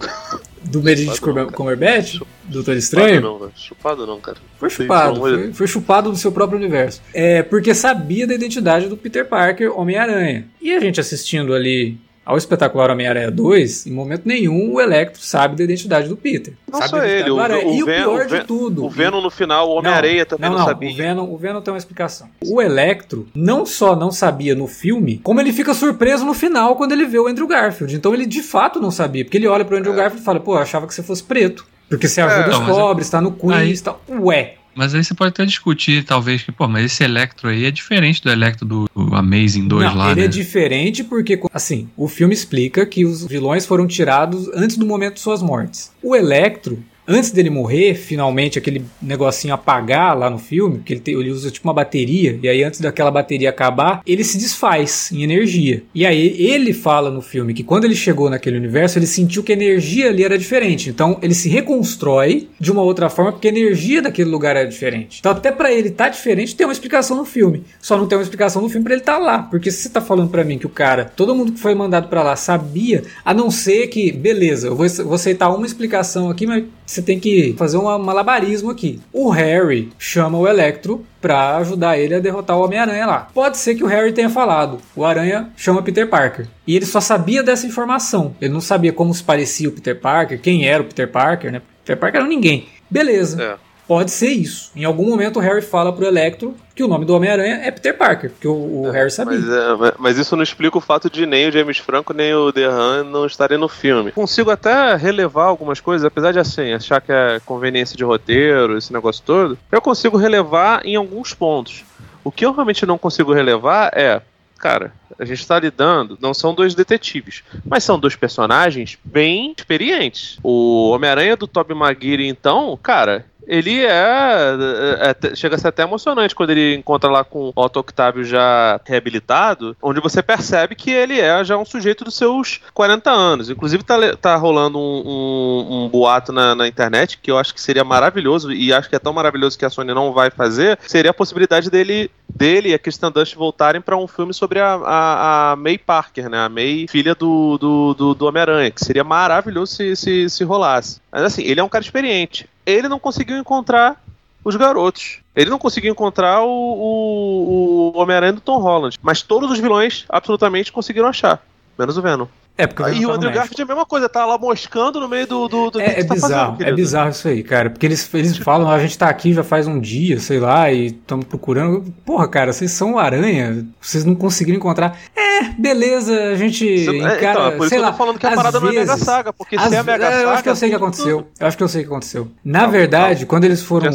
Do *laughs* Benedict não. Cumberbatch, Doutor Estranho, não, né? Chupado não, cara. foi chupado, de foi, foi chupado do seu próprio universo. É porque sabia da identidade do Peter Parker, Homem-Aranha. E a gente assistindo ali ao espetacular Homem-Aranha 2, em momento nenhum o Electro sabe da identidade do Peter. Não sabe só ele, o- o e o Ven- pior o de tudo. O Venom no final, o Homem-Areia também não, não, não, sabia. O Venom, o Venom tem uma explicação. O Electro não só não sabia no filme, como ele fica surpreso no final quando ele vê o Andrew Garfield. Então ele de fato não sabia, porque ele olha pro Andrew É. Garfield e fala: pô, eu achava que você fosse preto. Porque você ajuda É. os mas é- pobres, tá no Queens Aí- e tal. Ué. Mas aí você pode até discutir, talvez, que, pô, mas esse Electro aí é diferente do Electro do, do Amazing 2 não, lá, ele né? é diferente porque, assim, o filme explica que os vilões foram tirados antes do momento de suas mortes. O Electro, antes dele morrer, finalmente, aquele negocinho apagar lá no filme, que ele, tem- ele usa tipo uma bateria, e aí antes daquela bateria acabar, ele se desfaz em energia. E aí ele fala no filme que quando ele chegou naquele universo, ele sentiu que a energia ali era diferente. Então ele se reconstrói de uma outra forma porque a energia daquele lugar era diferente. Então até pra ele tá diferente, tem uma explicação no filme. Só não tem uma explicação no filme pra ele tá lá, porque se você tá falando pra mim que o cara, todo mundo que foi mandado pra lá sabia, a não ser que, beleza, eu vou, vou aceitar uma explicação aqui, mas você tem que fazer um malabarismo aqui. O Harry chama o Electro pra ajudar ele a derrotar o Homem-Aranha lá. Pode ser que o Harry tenha falado, o Aranha chama Peter Parker. E ele só sabia dessa informação. Ele não sabia como se parecia o Peter Parker, quem era o Peter Parker, né? Peter Parker era ninguém. Beleza. É. Pode ser isso. Em algum momento o Harry fala pro Electro que o nome do Homem-Aranha é Peter Parker, porque o, o Harry sabia. Mas, é, mas- isso não explica o fato de nem o James Franco nem o Dehan não estarem no filme. Consigo até relevar algumas coisas, apesar de assim, achar que é conveniência de roteiro, esse negócio todo, eu consigo relevar em alguns pontos. O que eu realmente não consigo relevar é, cara, a gente tá lidando, não são dois detetives, mas são dois personagens bem experientes. O Homem-Aranha do Tobey Maguire, então, cara, ele é, é- é- chega a ser até emocionante quando ele encontra lá com o Otto Octavio já reabilitado, onde você percebe que ele é já um sujeito dos seus 40 anos. Inclusive tá, tá rolando um, um- um boato na, na internet que eu acho que seria maravilhoso e acho que é tão maravilhoso que a Sony não vai fazer, seria a possibilidade dele dele e a Kristen Dunst voltarem para um filme sobre a, a, a May Parker, né? A May, filha do, do, do, do Homem-Aranha, que seria maravilhoso se, se, se rolasse. Mas assim, ele é um cara experiente. Ele não conseguiu encontrar os garotos. Ele não conseguiu encontrar o, o, o Homem-Aranha do Tom Holland. Mas todos os vilões absolutamente conseguiram achar. Menos o Venom. É, porque Venom o Andrew. Garfield é a mesma coisa, tá lá moscando no meio do. do, do É, é tá bizarro, fazendo, é bizarro isso aí, cara. Porque eles, eles falam, "Ah, a gente tá aqui já faz um dia, sei lá, e estamos procurando. Porra, cara, vocês são aranha, vocês não conseguiram encontrar. É, beleza, a gente Você- é, encara, então, é por isso sei eu lá, tô falando que a parada não é Mega vezes- Saga, porque às se é a Mega Saga. Eu acho que eu sei o que aconteceu. Eu acho que eu sei o que aconteceu. Na Calma, verdade, calma. quando eles foram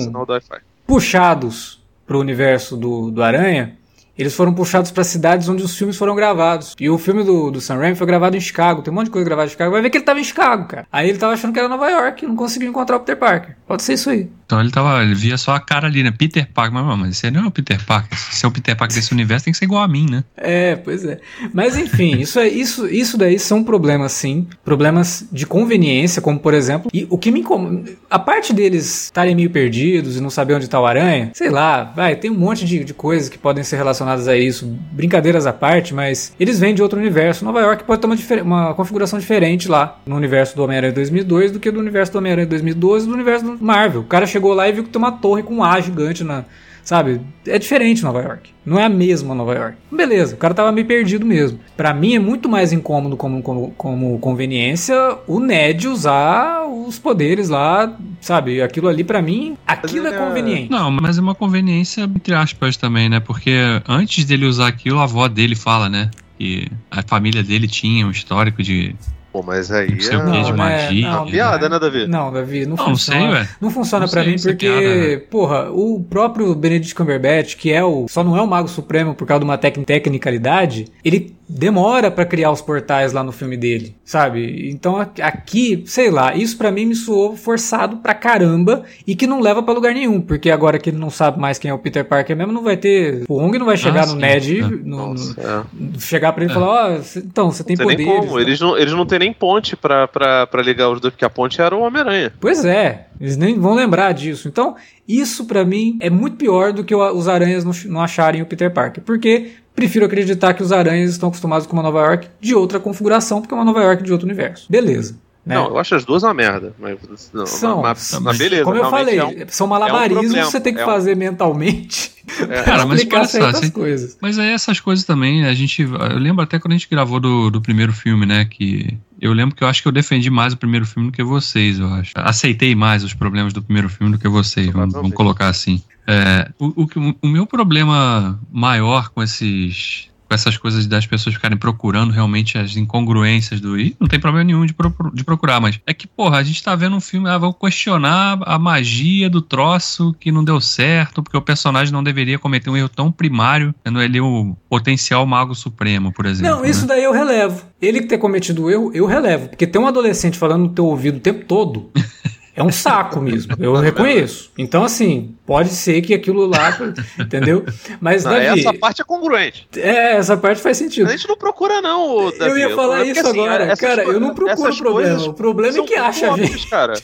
puxados pro universo do, do Aranha, eles foram puxados para cidades onde os filmes foram gravados. E o filme do, do Sam Raimi foi gravado em Chicago. Tem um monte de coisa gravada em Chicago. Vai ver que ele tava em Chicago, cara. Aí ele tava achando que era Nova York e não conseguiu encontrar o Peter Parker. Pode ser isso aí. Então ele tava, ele via só a cara ali, né? Peter Parker, mas, mas esse não é o Peter Parker. Se é o Peter Parker desse universo, tem que ser igual a mim, né? É, pois é. Mas enfim, *laughs* isso, é, isso, isso daí são problemas, sim. Problemas de conveniência, como por exemplo. E o que me incomoda. A parte deles estarem meio perdidos e não saber onde tá o aranha, sei lá, vai, tem um monte de, de coisas que podem ser relacionadas a isso. Brincadeiras à parte, mas eles vêm de outro universo. Nova York pode ter uma, uma configuração diferente lá no universo do Homem-Aranha 2002 do que do universo do Homem-Aranha 2012 e do universo do Marvel. O cara chegou lá e viu que tem uma torre com um A gigante na. Sabe? É diferente Nova York. Não é a mesma Nova York. Beleza, o cara tava meio perdido mesmo. Pra mim é muito mais incômodo como, como, como conveniência o Ned usar os poderes lá, sabe? Aquilo ali pra mim, aquilo é é- conveniente. Não, mas é uma conveniência entre aspas também, né? Porque antes dele usar aquilo, a avó dele fala, né? Que a família dele tinha um histórico de. Pô, mas aí. Não sei o é- quê de Não, magia. é- É uma piada, né, Davi? Não, Davi, não, Não, não funciona. sei, ué. Não funciona Não pra sei mim é porque, piada, né? porra, o próprio Benedict Cumberbatch, que é o só não é o Mago Supremo por causa de uma tec- tecnicalidade, ele demora pra criar os portais lá no filme dele, sabe? Então aqui, sei lá, isso pra mim me soou forçado pra caramba e que não leva pra lugar nenhum, porque agora que ele não sabe mais quem é o Peter Parker mesmo, não vai ter, o Wong não vai chegar Ah, no sim, Ned, é. no- no- Nossa, é. chegar pra ele e É. falar, ó, cê- então, você tem Não poderes. como, eles não, eles não têm nem ponte pra, pra, pra ligar os dois, porque a ponte era o Homem-Aranha. Pois é, eles nem vão lembrar disso. Então, isso pra mim é muito pior do que os aranhas não acharem o Peter Parker. Porque prefiro acreditar que os aranhas estão acostumados com uma Nova York de outra configuração, porque é uma Nova York de outro universo. Beleza. Né? Não, eu acho as duas uma merda. Mas, não, São, mas beleza. Como eu falei, é um- são malabarismos problema, que você tem que é um- fazer mentalmente *laughs* É. Cara, mas olha só, assim, coisas. Mas aí essas coisas também, a gente. Eu lembro até quando a gente gravou do, do primeiro filme, né? Que. Eu lembro que eu acho que eu defendi mais o primeiro filme do que vocês, eu acho. Aceitei mais os problemas do primeiro filme do que vocês, vamos, vamos colocar assim. É, o, o, o meu problema maior com esses. Com essas coisas das pessoas ficarem procurando realmente as incongruências do. E não tem problema nenhum de, pro- de procurar, mas é que, porra, a gente tá vendo um filme, ah, vão questionar a magia do troço que não deu certo, porque o personagem não deveria cometer um erro tão primário, sendo ele o potencial mago supremo, por exemplo. Não, isso né? daí eu relevo. Ele que ter cometido o erro, eu relevo. Porque ter um adolescente falando no teu ouvido o tempo todo *laughs* é um saco mesmo. Eu reconheço. Então, assim, pode ser que aquilo lá. Entendeu? Mas, Não, Davi, essa parte é congruente. é, essa parte faz sentido. A gente não procura, não, ô, Eu Davi. ia falar isso assim, agora. Cara, eu não procuro problema. O problema é que acha óbvias, gente. cara.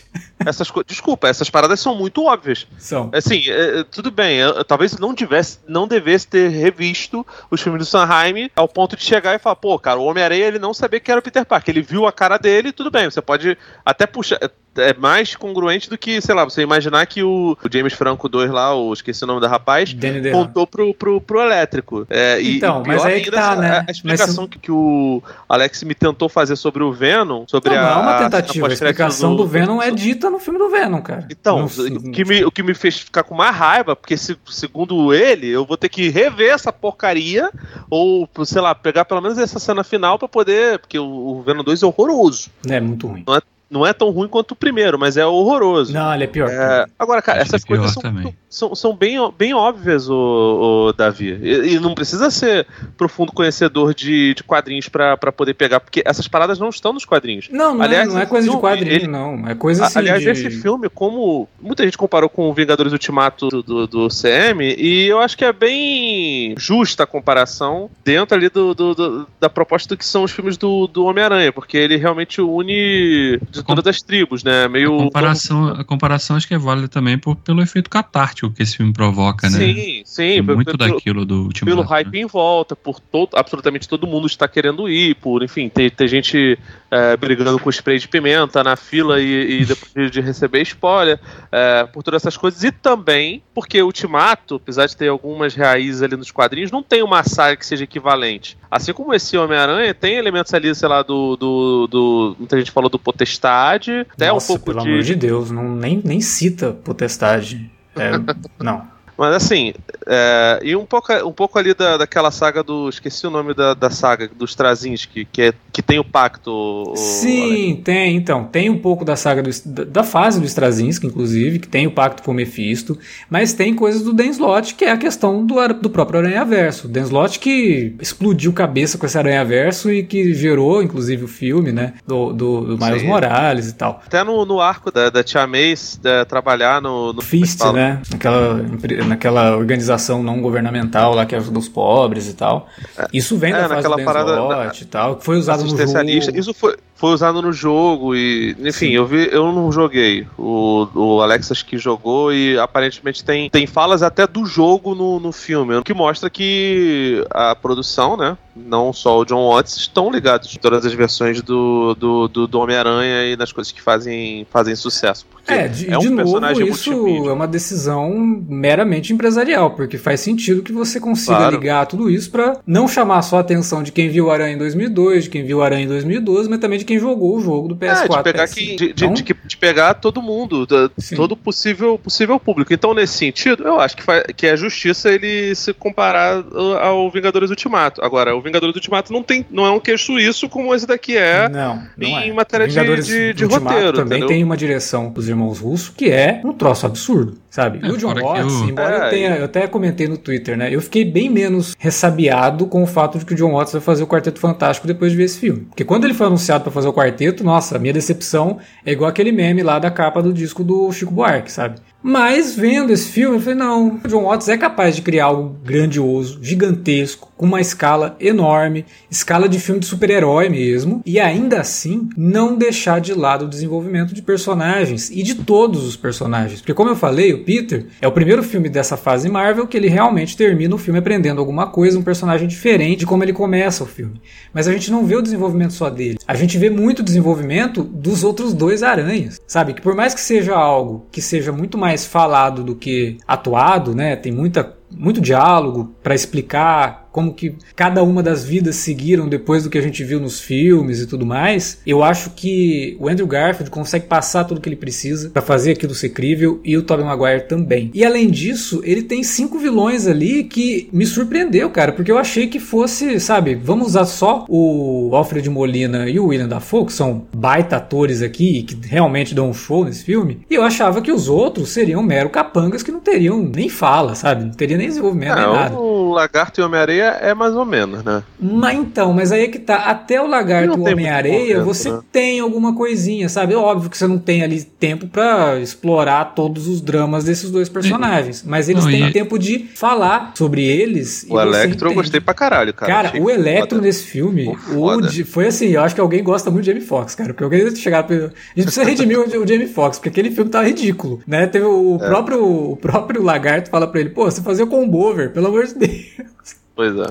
Essas co... Desculpa, essas paradas são muito óbvias. São. Assim, é, é, tudo bem, eu- talvez não tivesse, não devesse ter revisto os filmes do Sanheim ao ponto de chegar e falar, pô, cara, o Homem-Aranha ele não sabia que era o Peter Parker. Ele viu a cara dele, tudo bem, você pode até puxar. é- É mais congruente do que, sei lá, você imaginar que o James Franco 2 lá, o esqueci o nome da rapaz, Danny contou pro, pro, pro elétrico. É, Então, e mas aí que ainda, tá, essa- né? A, a Mas explicação que, que o Alex me tentou fazer sobre o Venom, sobre Não, a. não é uma a tentativa. A pós-crédito explicação do Venom é dita no filme do Venom, cara. então, Não- o que, me, o que me fez ficar com mais raiva, porque se- segundo ele, eu vou ter que rever essa porcaria, ou, sei lá, pegar pelo menos essa cena final pra poder. Porque o, o Venom 2 é horroroso. É muito ruim. Não é tão ruim quanto o primeiro, mas é horroroso. Não, ele é pior. É, agora, cara, Acho essas é coisas são, são, são bem, bem óbvias, o, o Davi. E, e não precisa ser profundo conhecedor de, de quadrinhos pra pra poder pegar, porque essas paradas não estão nos quadrinhos. Não, não, Aliás, é, não é coisa de filme, quadrinho, ele- não. É coisa assim. Aliás, de... esse filme, como muita gente comparou com o Vingadores Ultimato do, do, do CM, e eu acho que é bem justa a comparação dentro ali do, do- do- da proposta do que são os filmes do, do Homem-Aranha, porque ele realmente une de todas as tribos, né? Meio. A comparação, a comparação acho que é válida também por, pelo efeito catártico que esse filme provoca, né? Sim, sim. É muito pelo- daquilo do Ultimato. pelo né? hype em volta, por todo, absolutamente todo mundo está querendo ir, por, enfim, ter, ter gente é, brigando com spray de pimenta na fila e, e depois de, receber spoiler, é, por todas essas coisas, e também porque Ultimato, apesar de ter algumas raízes ali nos quadrinhos, não tem uma saga que seja equivalente. Assim como esse Homem-Aranha, tem elementos ali, sei lá, do, do, do- Muita gente falou do Potestade, até Nossa, um pouco pelo de. amor de Deus, não, nem, nem cita potestade. É, *laughs* não. Mas assim, é, e um pouco, um pouco ali da, daquela saga do. Esqueci o nome da, da saga, dos Trazins, que, que, é, que tem o pacto. o- Sim, tem, então. Tem um pouco da saga do, da, da fase do Straczynski, inclusive, que tem o pacto com o Mephisto, mas tem coisas do Dan Slott, que é a questão do, do próprio Aranha-Verso. Dan Slott que explodiu cabeça com esse Aranha-Verso e que gerou, inclusive, o filme, né? Do, do, do Miles Sim. Morales e tal. Até no, no arco da, da Tia May da- trabalhar no. no Fist, né? Naquela, empre- naquela organização não governamental lá que ajuda os pobres e tal. Isso vem É, da fase do parada- Slott e tal, que foi usado no jogo. Isso foi, foi usado no jogo e. Enfim, Sim. eu vi, eu não joguei. O, o Alex acho que jogou e aparentemente tem, tem falas até do jogo no, no filme, o que mostra que a produção, né? Não só o John Watts estão ligados todas as versões do, do, do, do Homem-Aranha e nas coisas que fazem, fazem sucesso. Porque É, de, é um de novo, personagem isso é uma decisão meramente empresarial, porque faz sentido que você consiga Claro. ligar tudo isso pra não chamar só a atenção de quem viu o Aranha em 2002, de quem viu o Aranha em 2012, mas também de quem jogou o jogo do PS4. É, de pegar, PS5. quem- de, de- Então, de que- de pegar todo mundo, da- todo possível, possível público. Então, nesse sentido, eu acho que, que é justiça ele se comparar ao Vingadores Ultimato. Agora, o Vingadores Ultimato não, tem, não é um queixo suíço como esse daqui é. não, não em é. matéria de- Vingadores de- de Ultimato roteiro, também entendeu? tem uma direção dos irmãos russos que é um troço absurdo. sabe? É, e o John Watts, o- embora É, eu tenha, eu até comentei no Twitter, né? Eu fiquei bem menos ressabiado com o fato de que o John Watts vai fazer o Quarteto Fantástico depois de ver esse filme. Porque quando ele foi anunciado pra fazer o quarteto, nossa, a minha decepção é igual aquele meme lá da capa do disco do Chico Buarque, sabe? Mas vendo esse filme, eu falei, não, o John Watts é capaz de criar algo grandioso, gigantesco, com uma escala enorme, escala de filme de super-herói mesmo, e ainda assim não deixar de lado o desenvolvimento de personagens e de todos os personagens. Porque como eu falei, o Peter é o primeiro filme dessa fase Marvel que ele realmente termina o filme aprendendo alguma coisa, um personagem diferente de como ele começa o filme. Mas a gente não vê o desenvolvimento só dele. A gente vê muito desenvolvimento dos outros dois aranhas, sabe? Que por mais que seja algo que seja muito mais falado do que atuado, né? Tem muita muito diálogo para explicar como que cada uma das vidas seguiram depois do que a gente viu nos filmes e tudo mais. Eu acho que o Andrew Garfield consegue passar tudo o que ele precisa para fazer aquilo ser crível e o Tobey Maguire também. E além disso, ele tem cinco vilões ali que me surpreendeu, cara, porque eu achei que fosse, sabe, vamos usar só o Alfred Molina e o William Dafoe, que são baita atores aqui e que realmente dão um show nesse filme. E eu achava que os outros seriam mero capangas que não teriam nem fala, sabe? Não teria nem desenvolvimento nem nada. É, o Lagarto e Homem-Areia é mais ou menos, né? Mas então, mas aí é que tá. Até o Lagarto Não e o Homem-Areia, você né? tem alguma coisinha, sabe? Óbvio que você não tem ali tempo pra explorar todos os dramas desses dois personagens. Mas eles Não, têm e- tempo de falar sobre eles. O Electro eu gostei pra caralho, cara. Cara, Achei o Electro foda. nesse filme, o. Di- foi assim, eu acho que alguém gosta muito de Jamie Foxx, cara, porque alguém deve ter chegado pra... A gente precisa redimir o, o Jamie Foxx, porque aquele filme tava ridículo, né? Teve o, É. próprio, o próprio Lagarto fala pra ele, pô, você fazia combo over, pelo amor de Deus. Pois é.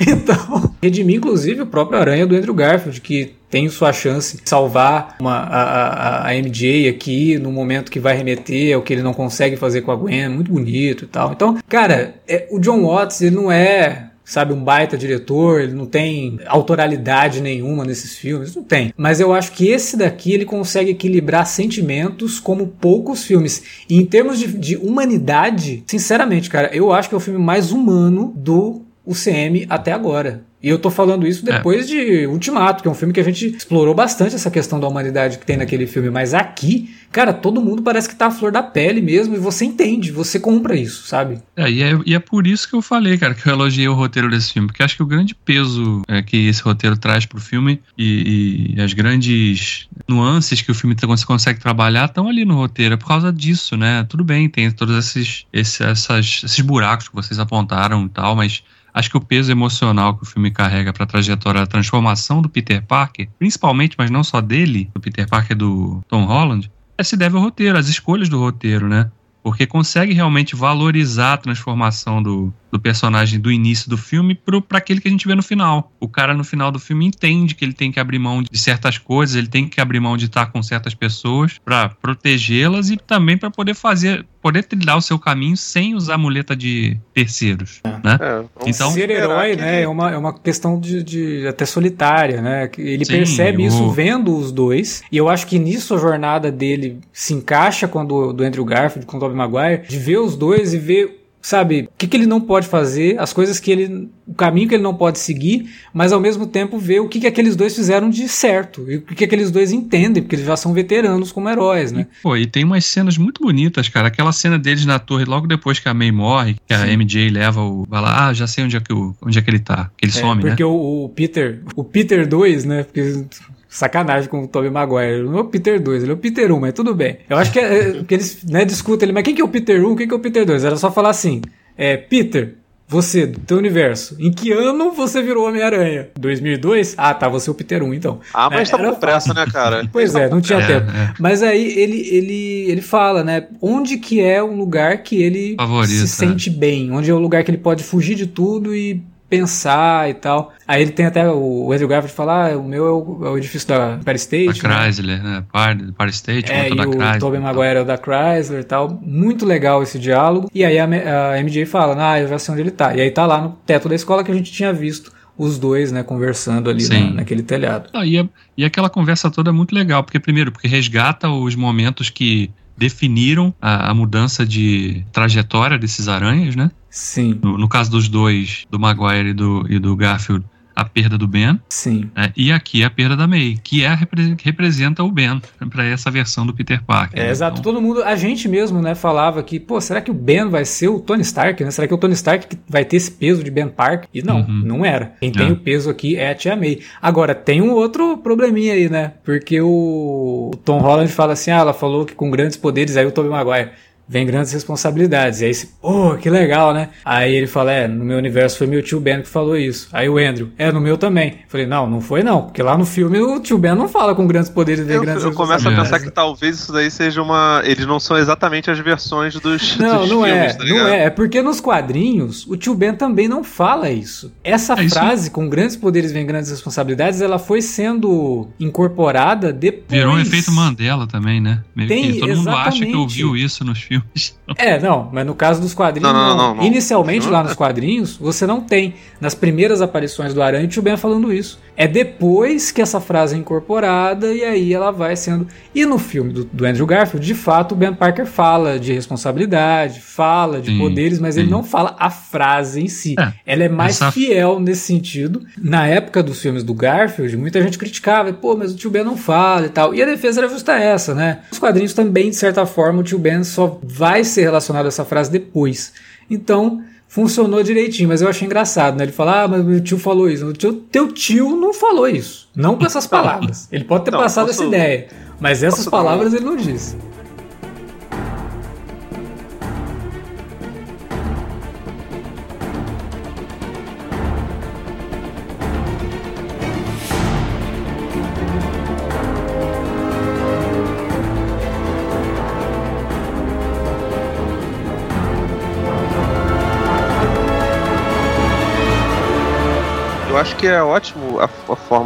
*laughs* Então, redimir inclusive o próprio Aranha do Andrew Garfield, que tem sua chance de salvar uma, a, a, a MJ aqui no momento que vai remeter ao que ele não consegue fazer com a Gwen, muito bonito e tal. Então, cara, é, o John Watts, ele não é sabe, um baita diretor, ele não tem autoralidade nenhuma nesses filmes, não tem. Mas eu acho que esse daqui ele consegue equilibrar sentimentos como poucos filmes. E em termos de, de humanidade, sinceramente, cara, eu acho que é o filme mais humano do UCM até agora. E eu tô falando isso depois de Ultimato, que é um filme que a gente explorou bastante essa questão da humanidade que tem naquele filme. Mas aqui, cara, todo mundo parece que tá a flor da pele mesmo, e você entende, você compra isso, sabe? É, e, é, e é por isso que eu falei, cara, que eu elogiei o roteiro desse filme, porque acho que o grande peso é, que esse roteiro traz pro filme e, e as grandes nuances que o filme você consegue trabalhar estão ali no roteiro. É por causa disso, né? Tudo bem, tem todos esses, esses, essas- esses buracos que vocês apontaram e tal, mas acho que o peso emocional que o filme carrega para a trajetória, a transformação do Peter Parker, principalmente, mas não só dele, do Peter Parker do Tom Holland, é, se deve ao roteiro, às escolhas do roteiro, né? Porque consegue realmente valorizar a transformação do, do personagem do início do filme para aquele que a gente vê no final. O cara no final do filme entende que ele tem que abrir mão de certas coisas, ele tem que abrir mão de estar com certas pessoas para protegê-las e também para poder fazer, poder trilhar o seu caminho sem usar muleta de terceiros, né? É, Então- Ser herói, né, ele- é uma, é uma questão de, de até solitária, né? que Ele Sim, percebe o- isso vendo os dois, e eu acho que nisso a jornada dele se encaixa com a do, do Andrew Garfield, com o Tobey Maguire, de ver os dois e ver, sabe, o que, que ele não pode fazer, as coisas que ele. o caminho que ele não pode seguir, mas ao mesmo tempo ver o que, que aqueles dois fizeram de certo, e o que, que aqueles dois entendem, porque eles já são veteranos como heróis, né? E, pô, e tem umas cenas muito bonitas, cara. Aquela cena deles na torre, logo depois que a May morre, que a Sim. MJ leva o. Vai lá, ah, já sei onde é que, o, onde é que ele tá. Que ele É, some, né? porque o, o Peter, o Peter 2, né? Porque sacanagem com o Tobey Maguire. Ele não é o Peter 2, ele é o Peter 1, mas tudo bem. Eu acho que, é, é, que eles né, discutem ele, mas quem que é o Peter 1, quem que é o Peter 2? Era só falar assim, é, Peter, você, do teu universo, em que ano você virou Homem-Aranha? 2002? Ah, tá, você é o Peter 1, então. Ah, mas É, tá com pressa, né, cara? *laughs* Pois é, não tinha É, tempo. é. Mas aí ele, ele, ele fala, né? Onde que é um lugar que ele Favorito, se é. sente bem? Onde é o lugar que ele pode fugir de tudo e pensar e tal. Aí ele tem até o Andrew Garfield falar, ah, o meu é o, é o edifício da Empire Da State. né? Chrysler, né? Par, Par State, É, e da o Chrysler. Tobey. Maguire é da Chrysler e tal. Muito legal esse diálogo. E aí a, a MJ fala, ah, eu já sei onde ele tá. E aí tá lá no teto da escola que a gente tinha visto os dois, né, conversando ali na- naquele telhado. Ah, e, a- e aquela conversa toda é muito legal, porque primeiro, porque resgata os momentos que definiram a, a mudança de trajetória desses aranhas, né? Sim. No, no caso dos dois, do Maguire e do, e do Garfield, a perda do Ben. Sim. Né, e aqui é a perda da May, que é que representa o Ben para essa versão do Peter Parker. É, né? exato. Então, Todo mundo, a gente mesmo, né, falava que, pô, será que o Ben vai ser o Tony Stark, né? Será que é o Tony Stark que vai ter esse peso de Ben Parker? E não, Uhum. não era. Quem tem É. o peso aqui é a Tia May. Agora, tem um outro probleminha aí, né? Porque o, o Tom Holland fala assim, ah, ela falou que com grandes poderes, aí o Tobey Maguire... Vem grandes responsabilidades. E aí, você, pô, que legal, né? Aí ele fala: É, no meu universo foi meu tio Ben que falou isso. Aí o Andrew: É, no meu também. Falei: Não, não foi não. Porque lá no filme o tio Ben não fala com grandes poderes vem Eu, grandes eu começo a pensar que talvez isso daí seja uma. Eles não são exatamente as versões dos. Não, *laughs* dos não filmes, é. tá não é. É porque nos quadrinhos o tio Ben também não fala isso. Essa É isso. frase, com grandes poderes vem grandes responsabilidades, ela foi sendo incorporada depois. Virou um efeito Mandela também, né? Meio Tem, que todo mundo acha que exatamente. ouviu isso nos filmes filmes. É, não, mas no caso dos quadrinhos, Não, não, não. não, não. Inicialmente, Não. lá nos quadrinhos, você não tem. Nas primeiras aparições do Aranha, o tio Ben falando isso. É depois que essa frase é incorporada e aí ela vai sendo. E no filme do, do Andrew Garfield, de fato, o Ben Parker fala de responsabilidade, fala de Sim, poderes, mas ele sim. não fala a frase em si. É, Ela é mais essa- fiel nesse sentido. Na época dos filmes do Garfield, muita gente criticava, pô, mas o tio Ben não fala e tal. E a defesa era justa essa, né? Os quadrinhos também, de certa forma, o tio Ben só vai ser relacionado a essa frase depois. Então, funcionou direitinho, mas eu achei engraçado, né? Ele fala, ah, mas meu tio falou isso. Teu, tio não falou isso. Não com essas *laughs* palavras. Ele pode ter Não, passado posso- essa ideia, mas essas dar palavras ele não disse. Que é ótimo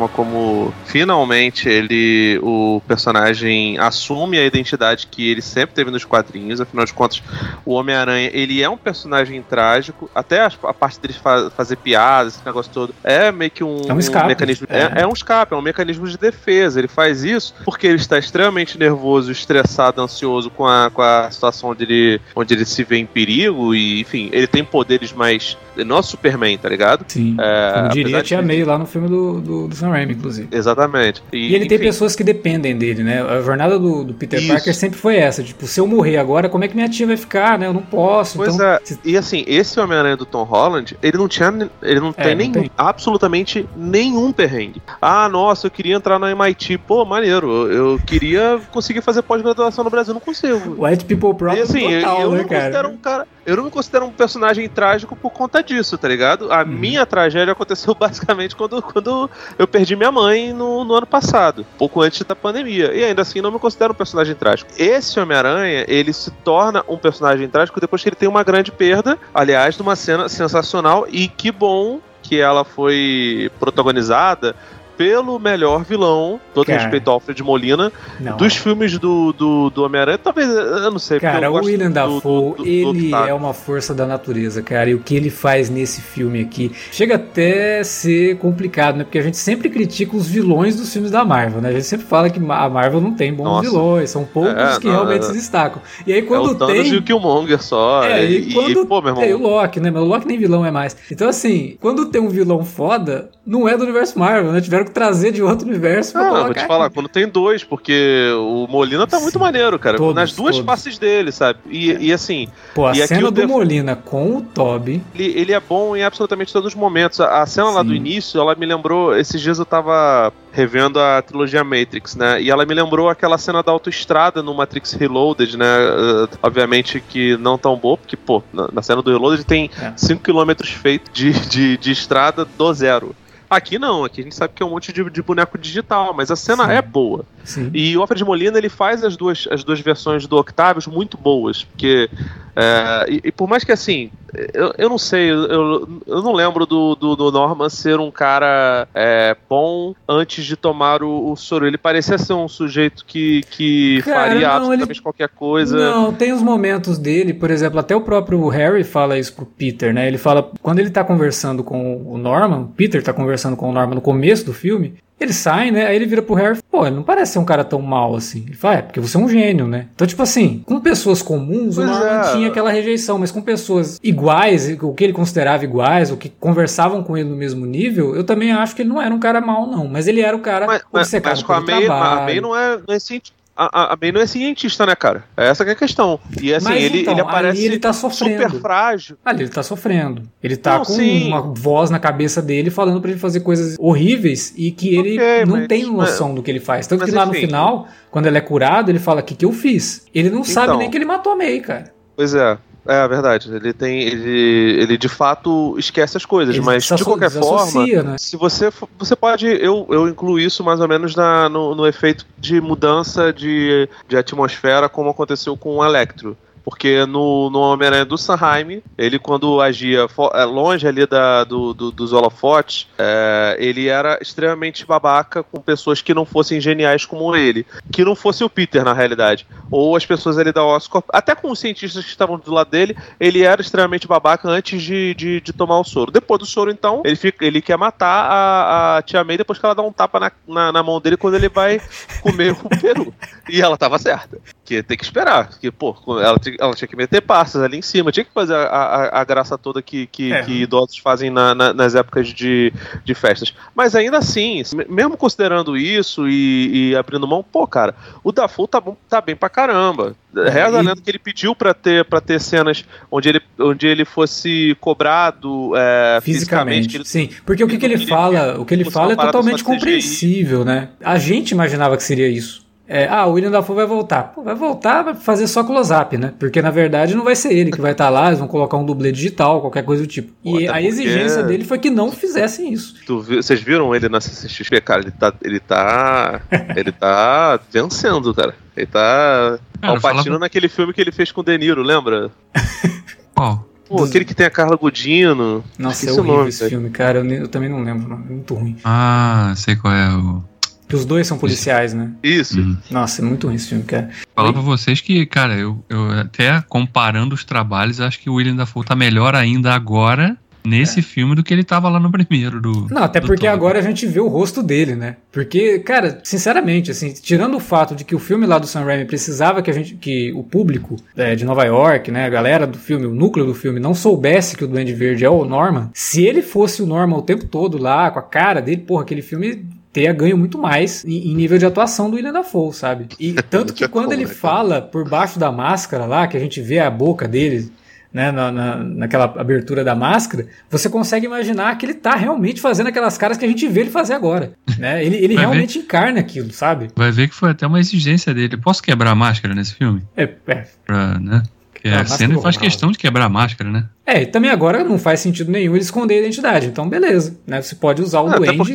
forma como finalmente ele, o personagem, assume a identidade que ele sempre teve nos quadrinhos. Afinal de contas, o Homem-Aranha ele é um personagem trágico. Até a, a parte dele fa- fazer piadas, esse negócio todo, é meio que um, É um escape. mecanismo. É. É. é um escape, é um mecanismo de defesa. Ele faz isso porque ele está extremamente nervoso, estressado, ansioso com a, com a situação onde ele, onde ele se vê em perigo. E, enfim, ele tem poderes mais. Não é Superman, tá ligado? Sim. É, Como diria apesar a de Tia que- May lá no filme do, do, do Sam Inclusive. Exatamente. E ele tem enfim, pessoas que dependem dele, né? A jornada do, do Peter Isso. Parker sempre foi essa, tipo, se eu morrer agora, como é que minha tia vai ficar, né? Eu não posso. Pois então, é, e assim, esse Homem-Aranha do Tom Holland, ele não tinha. Ele não É, tem não nem tem. absolutamente nenhum perrengue. Ah, nossa, eu queria entrar na MIT. Pô, maneiro. Eu, eu queria conseguir fazer pós-graduação no Brasil, não consigo. White People E Problem assim, eu, total, eu né, não considero cara? um cara. Eu não me considero um personagem trágico por conta disso, tá ligado? A Uhum. minha tragédia aconteceu *laughs* basicamente quando, quando eu perdi minha mãe no, no ano passado, pouco antes da pandemia. E ainda assim não me considero um personagem trágico. Esse Homem-Aranha, ele se torna um personagem trágico depois que ele tem uma grande perda, aliás, de uma cena sensacional e que bom que ela foi protagonizada pelo melhor vilão, todo Cara. respeito ao Alfred Molina, Não. dos filmes do, do, do Homem-Aranha, talvez, eu não sei. Cara, o William Dafoe, ele é uma força da natureza, cara. E o que ele faz nesse filme aqui chega até a ser complicado, né? Porque a gente sempre critica os vilões dos filmes da Marvel, né? A gente sempre fala que a Marvel não tem bons Nossa. vilões, são poucos É, que não, realmente é. se destacam. E aí É quando o Thanos tem. e o Killmonger só. É, e, e quando pô, meu irmão, tem o Loki, né? Mas o Loki nem vilão é mais. Então, assim, quando tem um vilão foda, não é do universo Marvel, né? Tiveram que trazer de outro universo pra colocar. vou te falar, quando tem dois, porque o Molina tá muito Sim. maneiro, cara. Todos, nas duas todos. faces dele, sabe? E, e assim, Pô, a e cena do Def- Molina com o Toby. ele, ele é bom em absolutamente todos os momentos. A, a cena lá do Sim. início, ela me lembrou. Esses dias eu tava revendo a trilogia Matrix, né? E ela me lembrou aquela cena da autoestrada no Matrix Reloaded, né? Uh, obviamente que não tão boa, porque, pô, na, na cena do Reloaded tem É. 5 km feitos de, de, de estrada do zero. Aqui não, aqui a gente sabe que é um monte de, de boneco digital, mas a cena Sim. é boa. Sim. E o Alfred Molina ele faz as duas, as duas versões do Octavius muito boas, porque é, e, e por mais que assim, eu, eu não sei, eu, eu, não lembro do, do, do Norman ser um cara é, bom antes de tomar o, o soro. Ele parecia ser um sujeito que, que Cara, faria não, absolutamente ele- qualquer coisa. Não, tem os momentos dele, por exemplo, até o próprio Harry fala isso pro Peter, né? Ele fala, quando ele tá conversando com o Norman, o Peter tá conversando com o Norman no começo do filme, Eles saem, né? Aí ele vira pro Harry, pô, ele não parece ser um cara tão mal assim. Ele fala, é, porque você é um gênio, né? Então, tipo assim, com pessoas comuns, o Pois Norman é. tinha aquela rejeição, mas com pessoas iguais, o que ele considerava iguais, ou que conversavam com ele no mesmo nível, eu também acho que ele não era um cara mal, não. Mas ele era o cara Mas, obcecado mas com a May, a trabalho. May não é, não é cientista. A, a- não é cientista, né, cara? Essa que é a questão. E assim, Mas, ele, então, ele aparece ele tá sofrendo. super frágil. Ali ele tá sofrendo. Ele tá Não, com sim. uma voz na cabeça dele falando pra ele fazer coisas horríveis e que ele Ok, não mas- tem noção do que ele faz. Tanto mas que lá no enfim. final, quando ele é curado, ele fala: O que, que eu fiz? Ele não sabe Então. nem que ele matou a May, cara. Pois é. É verdade. Ele tem. Ele, ele de fato esquece as coisas. Ele mas de qualquer forma. né? Se você, você pode, eu, eu incluo isso mais ou menos na, no, no efeito de mudança de, de atmosfera, como aconteceu com o Electro. Porque no, no Homem-Aranha do Sanheim, ele quando agia é, longe ali da, do, do- dos holofotes, é, ele era extremamente babaca com pessoas que não fossem geniais como ele. Que não fosse o Peter, na realidade. Ou as pessoas ali da Oscorp, até com os cientistas que estavam do lado dele, ele era extremamente babaca antes de, de, de tomar o soro. Depois do soro, então, ele, fica, ele quer matar a, a Tia May depois que ela dá um tapa na, na, na mão dele quando ele vai comer o peru. E ela tava certa. Que tem que esperar. Que, pô, ela, tinha- ela tinha que meter passas ali em cima. Tinha que fazer a, a, a graça toda que, que, É. que idosos fazem na- na- nas épocas de, de festas. Mas ainda assim, me- mesmo considerando isso e, e abrindo mão, pô, cara, o Dafoe tá, bom- tá bem pra caramba. Reza a e- lenda que ele pediu pra ter, pra ter cenas onde ele, onde ele fosse cobrado é, fisicamente. Fisicamente, ele- sim. Porque o que, que ele ele fala, o que ele fala é totalmente compreensível, né? A gente imaginava que seria isso. É, ah, o William Dafoe vai voltar. Pô, vai voltar, vai fazer só close-up, né? Porque na verdade não vai ser ele que vai estar lá, eles vão colocar um dublê digital, qualquer coisa do tipo. Pô, E a exigência dele foi que não fizessem isso. Viu- vocês viram ele na CCXP, cara? Ele tá. Ele tá. *laughs* ele tá vencendo, cara. Ele tá. Cara, Al Pacino falava- naquele filme que ele fez com o De Niro, lembra? *laughs* Qual? Pô, aquele que tem a Carla Gudino. Nossa, é horrível nome, esse velho. filme, cara. Eu, nem- eu também não lembro. É muito ruim. Ah, sei qual é o. Que os dois são policiais, né? Isso. Hum. Nossa, é muito ruim esse filme, cara. Falar pra vocês que, cara, eu, eu até comparando os trabalhos, acho que o William Dafoe tá melhor ainda agora nesse filme do que ele tava lá no primeiro do. Não, até do porque Thor. agora a gente vê o rosto dele, né? Porque, cara, sinceramente, assim, tirando o fato de que o filme lá do Sam Raimi precisava que a gente, que o público é, de Nova York, né, a galera do filme, o núcleo do filme, não soubesse que o Duende Verde é o Norman, se ele fosse o Norman o tempo todo lá, com a cara dele, porra, aquele filme teria ganho muito mais em, em nível de atuação do William Dafoe, sabe? E *laughs* tanto que quando ele né, fala por baixo da máscara lá, que a gente vê a boca dele, né, na, na- naquela abertura da máscara, você consegue imaginar que ele tá realmente fazendo aquelas caras que a gente vê ele fazer agora. *laughs* Né? Ele, ele Vai ver. realmente encarna aquilo, sabe? Vai ver que foi até uma exigência dele. Posso quebrar a máscara nesse filme? É, é, Pra, né? Ah, a cena máscara faz questão de quebrar a máscara, né? É, e também agora não faz sentido nenhum ele esconder a identidade. Então, beleza. Né? Você pode usar o Até duende porque,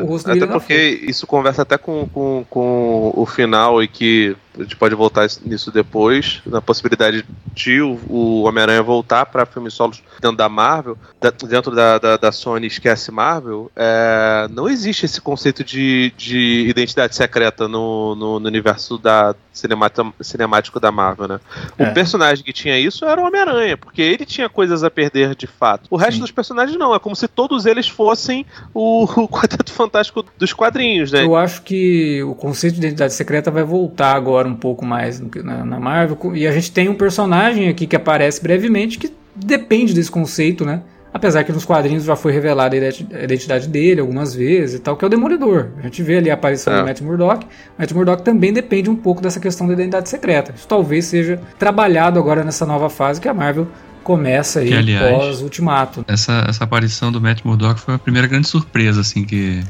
com o rosto até dele porque isso conversa até com, com, com o final e que a gente pode voltar nisso depois, na possibilidade de o, o Homem-Aranha voltar para filmes solos dentro da Marvel, da- dentro da, da, da Sony esquece Marvel, é, não existe esse conceito de, de identidade secreta no, no, no universo da cinemata- cinemático da Marvel, né? O É. personagem que tinha isso era o Homem-Aranha, porque ele tinha coisas a perder de fato. O resto Sim. dos personagens não, é como se todos eles fossem o, o Quarteto Fantástico dos quadrinhos, né? Eu acho que o conceito de identidade secreta vai voltar agora um pouco mais na, na Marvel. E a gente tem um personagem aqui que aparece brevemente que depende desse conceito, né? Apesar que nos quadrinhos já foi revelada a identi- a identidade dele algumas vezes e tal, que é o Demolidor. A gente vê ali a aparição É. do Matt Murdock. Matt Murdock também depende um pouco dessa questão da identidade secreta. Isso talvez seja trabalhado agora nessa nova fase que a Marvel começa aí Que, aliás, pós-ultimato. Essa, essa aparição do Matt Murdock foi a primeira grande surpresa, assim, que,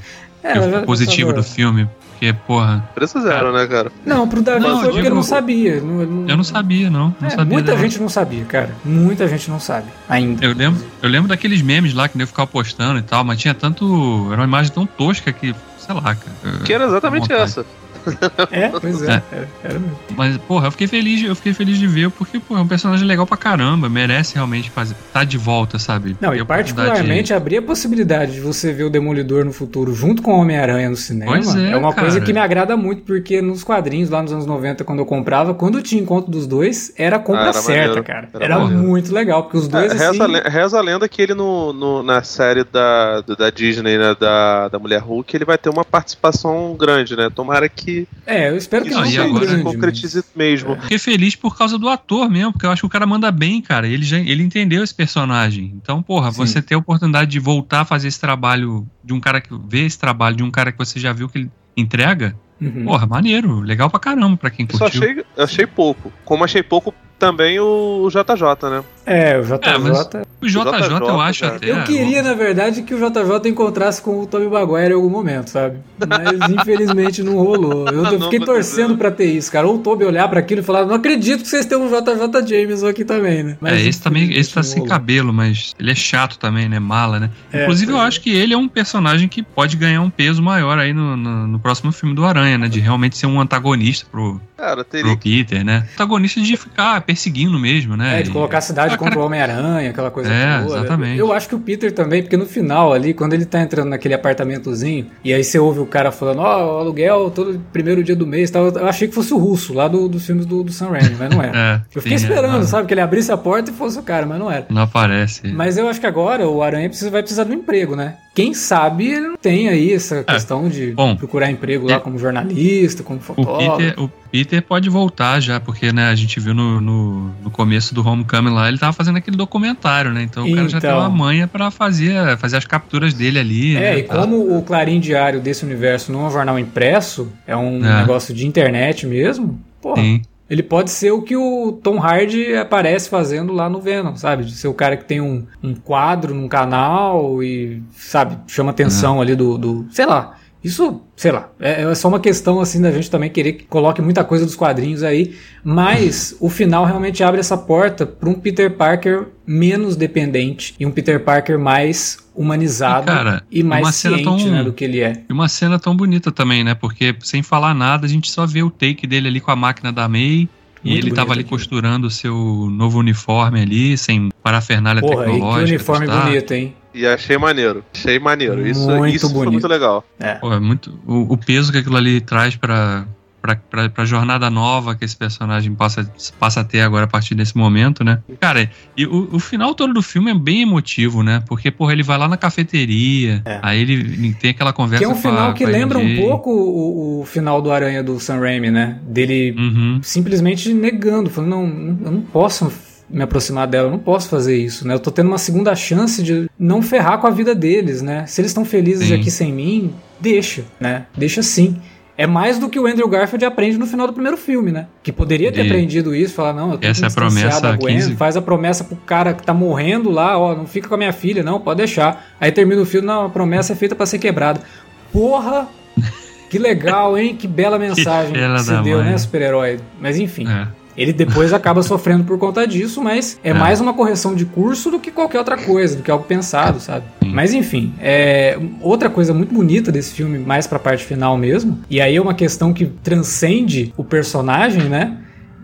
É, que positiva do filme. Porque, porra, Preço zero, né, cara? Não, pro Davi Não, foi porque não sabia. Não, eu não sabia, não. Não É, sabia. muita não. gente não sabia, cara. Muita gente não sabe ainda. Eu lembro, eu lembro daqueles memes lá que eu ficava postando e tal, mas tinha tanto. Era uma imagem tão tosca que, sei lá, cara. Que era exatamente essa. É, pois é, É. Era, era mesmo. Mas, porra, eu fiquei feliz, eu fiquei feliz de ver, porque, pô, é um personagem legal pra caramba, merece realmente fazer, tá de volta, sabe? Não, e particularmente abrir a possibilidade de você ver o Demolidor no futuro junto com o Homem-Aranha no cinema Pois é, uma coisa cara. que me agrada muito, porque nos quadrinhos, lá nos anos 90, quando eu comprava, quando tinha encontro dos dois, era a compra Ah, era certa, maneiro. cara. Era Era, muito legal, porque os dois, É, reza, assim... a le- reza a lenda que ele no, no- na série da, da Disney, né, da, da Mulher Hulk, ele vai ter uma participação grande, né? Tomara que, É, eu espero que Não, não seja agora grande. se concretize mesmo. Fiquei feliz por causa do ator mesmo, porque eu acho que o cara manda bem, cara. Ele já ele entendeu esse personagem. Então, porra, Sim. você ter a oportunidade de voltar a fazer esse trabalho de um cara que vê esse trabalho de um cara que você já viu que ele entrega, mas- Uhum. porra, maneiro, legal pra caramba pra quem Eu só curtiu. achei, achei pouco. Como achei pouco também o JJ, né? É, o JJ... É, mas- O JJ, eu JJ, acho cara. até. Eu queria, na verdade, que o JJ encontrasse com o Tobey Maguire em algum momento, sabe? Mas *laughs* infelizmente não rolou. Eu, eu Não, fiquei mas- torcendo pra ter isso, cara. Ou o Tobey olhar pra aquilo e falar, não acredito que vocês têm um JJ Jameson aqui também, né? É, esse também, esse tá sem cabelo, mas ele é chato também, né? Mala, né? É, Inclusive, eu é. acho que ele é um personagem que pode ganhar um peso maior aí no, no, no próximo filme do Aranha, né? De realmente ser um antagonista pro, Cara, teria pro Peter, né? Antagonista de ficar perseguindo mesmo, né? É, de E- colocar a cidade Ah, contra cara- o Homem-Aranha, aquela coisa É, toda. exatamente. Eu acho que o Peter também, porque no final ali, quando ele tá entrando naquele apartamentozinho, e aí você ouve o cara falando, ó, o aluguel todo primeiro dia do mês tal, eu achei que fosse o russo, lá do- dos filmes do, do Sam Raimi, mas não era. *laughs* É, Eu fiquei sim, é, esperando, não, sabe, que ele abrisse a porta e fosse o cara, mas não era. Não aparece. Mas eu acho que agora o Aranha precisa, vai precisar de um emprego, né? Quem sabe ele não tem aí essa questão de É, bom, procurar emprego lá é- como jornalista, como O fotógrafo. Peter, o Peter pode voltar já, porque né, a gente viu no, no, no começo do Homecoming lá, ele tava fazendo aquele documentário, né? Então, o cara já tem Então. uma manha pra fazer, fazer as capturas dele ali. É, né, e tá? como o Clarim Diário desse universo não é um jornal impresso, é um É. negócio de internet mesmo, porra, Sim. Ele pode ser o que o Tom Hardy aparece fazendo lá no Venom, sabe? De ser o cara que tem um, um quadro num canal e, sabe, chama atenção ali do, do. Sei lá. Isso, sei lá, é, é só uma questão assim da gente também querer que coloque muita coisa dos quadrinhos aí, mas *clears throat* o final realmente abre essa porta para um Peter Parker menos dependente e um Peter Parker mais humanizado E, cara, e mais uma cena ciente tão- né, do que ele é. E uma cena tão bonita também, né? Porque sem falar nada, a gente só vê o take dele ali com a máquina da May. E Muito ele tava ali aquilo. costurando o seu novo uniforme ali, sem parafernália Porra, e que tecnológica. uniforme bonito, hein? E achei maneiro. Achei maneiro. Isso, Muito isso foi bonito. muito legal. É. Pô, é muito, o, o peso que aquilo ali traz pra, pra, pra, pra jornada nova que esse personagem passa, passa a ter agora a partir desse momento, né? Cara, e o, o final todo do filme é bem emotivo, né? Porque, porra, ele vai lá na cafeteria, É. aí ele tem aquela conversa Que é um com a- final que com lembra um pouco o, o final do Aranha do Sam Raimi, né? Dele Uhum. simplesmente negando, falando, não, não- eu não posso me aproximar dela, eu não posso fazer isso, né? Eu tô tendo uma segunda chance de não ferrar com a vida deles, né? Se eles estão felizes Sim. aqui sem mim, deixa, né? Deixa sim. É mais do que o Andrew Garfield aprende no final do primeiro filme, né? Que poderia ter E- aprendido isso, falar, não, eu tenho Essa que é a promessa Gwen, 15. faz a promessa pro cara que tá morrendo lá, ó, não fica com a minha filha, não, pode deixar. Aí termina o filme, não, a promessa é feita pra ser quebrada. Porra! *laughs* Que legal, hein? Que bela mensagem que, filha se deu, mãe. né, super-herói? Mas enfim, É. ele depois acaba sofrendo por conta disso, mas é, É. mais uma correção de curso do que qualquer outra coisa, do que algo pensado, sabe? Sim. Mas enfim, é, outra coisa muito bonita desse filme, mais pra parte final mesmo, e aí é uma questão que transcende o personagem, né?